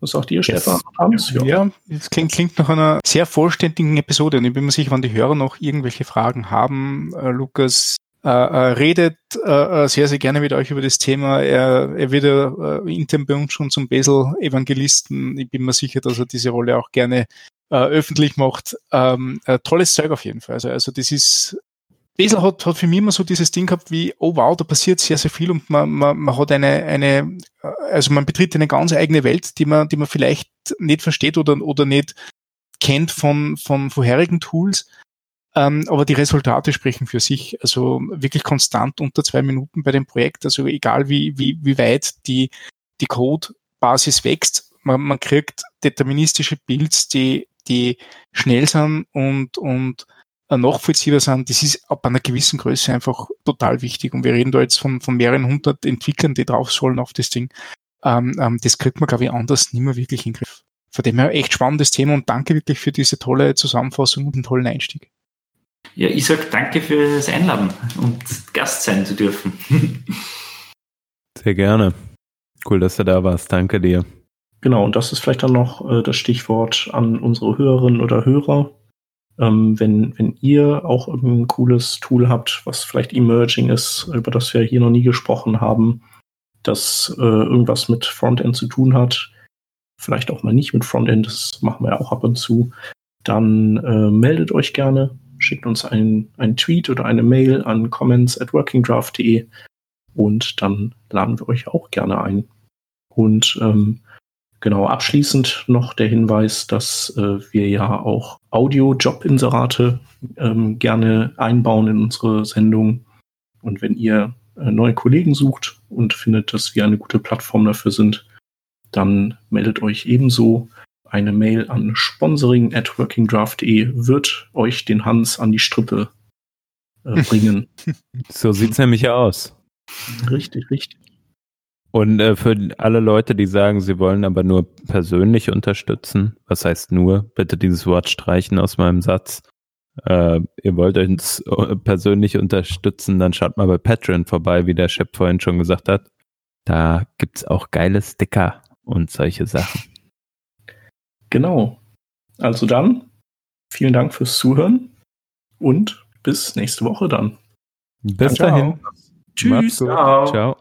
Was sagt ihr, yes. Stefan? Hans? Ja, ja es klingt, klingt nach einer sehr vollständigen Episode und ich bin mir sicher, wenn die Hörer noch irgendwelche Fragen haben, äh, Lukas, äh, äh, redet äh, sehr, sehr gerne mit euch über das Thema. Er, er wird ja intern bei uns schon zum Besel-Evangelisten. Ich bin mir sicher, dass er diese Rolle auch gerne öffentlich macht. Ähm, äh, tolles Zeug auf jeden Fall. Also, also das ist Besel hat, hat für mich immer so dieses Ding gehabt wie, oh wow, da passiert sehr, sehr viel und man, man, man hat eine, eine, also man betritt eine ganz eigene Welt, die man, die man vielleicht nicht versteht oder, oder nicht kennt von, von vorherigen Tools. Ähm, aber die Resultate sprechen für sich. Also wirklich konstant unter zwei Minuten bei dem Projekt. Also egal wie, wie, wie weit die, die Code-Basis wächst, man, man kriegt deterministische Builds, die, die schnell sind und, und nachvollziehbar sind, das ist ab einer gewissen Größe einfach total wichtig. Und wir reden da jetzt von, von mehreren hundert Entwicklern, die drauf sollen auf das Ding. Ähm, ähm, das kriegt man, glaube ich, anders nicht mehr wirklich in den Griff. Von dem her echt spannendes Thema und danke wirklich für diese tolle Zusammenfassung und den tollen Einstieg. Ja, ich sage danke für das Einladen und Gast sein zu dürfen. Sehr gerne. Cool, dass du da warst. Danke dir. Genau, und das ist vielleicht dann noch äh, das Stichwort an unsere Hörerinnen oder Hörer. Ähm, wenn, wenn ihr auch ein cooles Tool habt, was vielleicht emerging ist, über das wir hier noch nie gesprochen haben, das äh, irgendwas mit Frontend zu tun hat, vielleicht auch mal nicht mit Frontend, das machen wir ja auch ab und zu, dann äh, meldet euch gerne, schickt uns einen, einen Tweet oder eine Mail an comments at workingdraft.de und dann laden wir euch auch gerne ein. Und ähm, Genau, abschließend noch der Hinweis, dass äh, wir ja auch Audio-Job-Inserate ähm, gerne einbauen in unsere Sendung. Und wenn ihr äh, neue Kollegen sucht und findet, dass wir eine gute Plattform dafür sind, dann meldet euch ebenso. Eine Mail an sponsoring at workingdraft.de wird euch den Hans an die Strippe äh, bringen. so sieht's nämlich aus. Richtig, richtig. Und äh, für alle Leute, die sagen, sie wollen aber nur persönlich unterstützen, was heißt nur? Bitte dieses Wort streichen aus meinem Satz. Äh, ihr wollt uns äh, persönlich unterstützen, dann schaut mal bei Patreon vorbei, wie der Chef vorhin schon gesagt hat. Da gibt's auch geile Sticker und solche Sachen. Genau. Also dann, vielen Dank fürs Zuhören und bis nächste Woche dann. Bis dahin. Tschüss. Ciao. Ciao.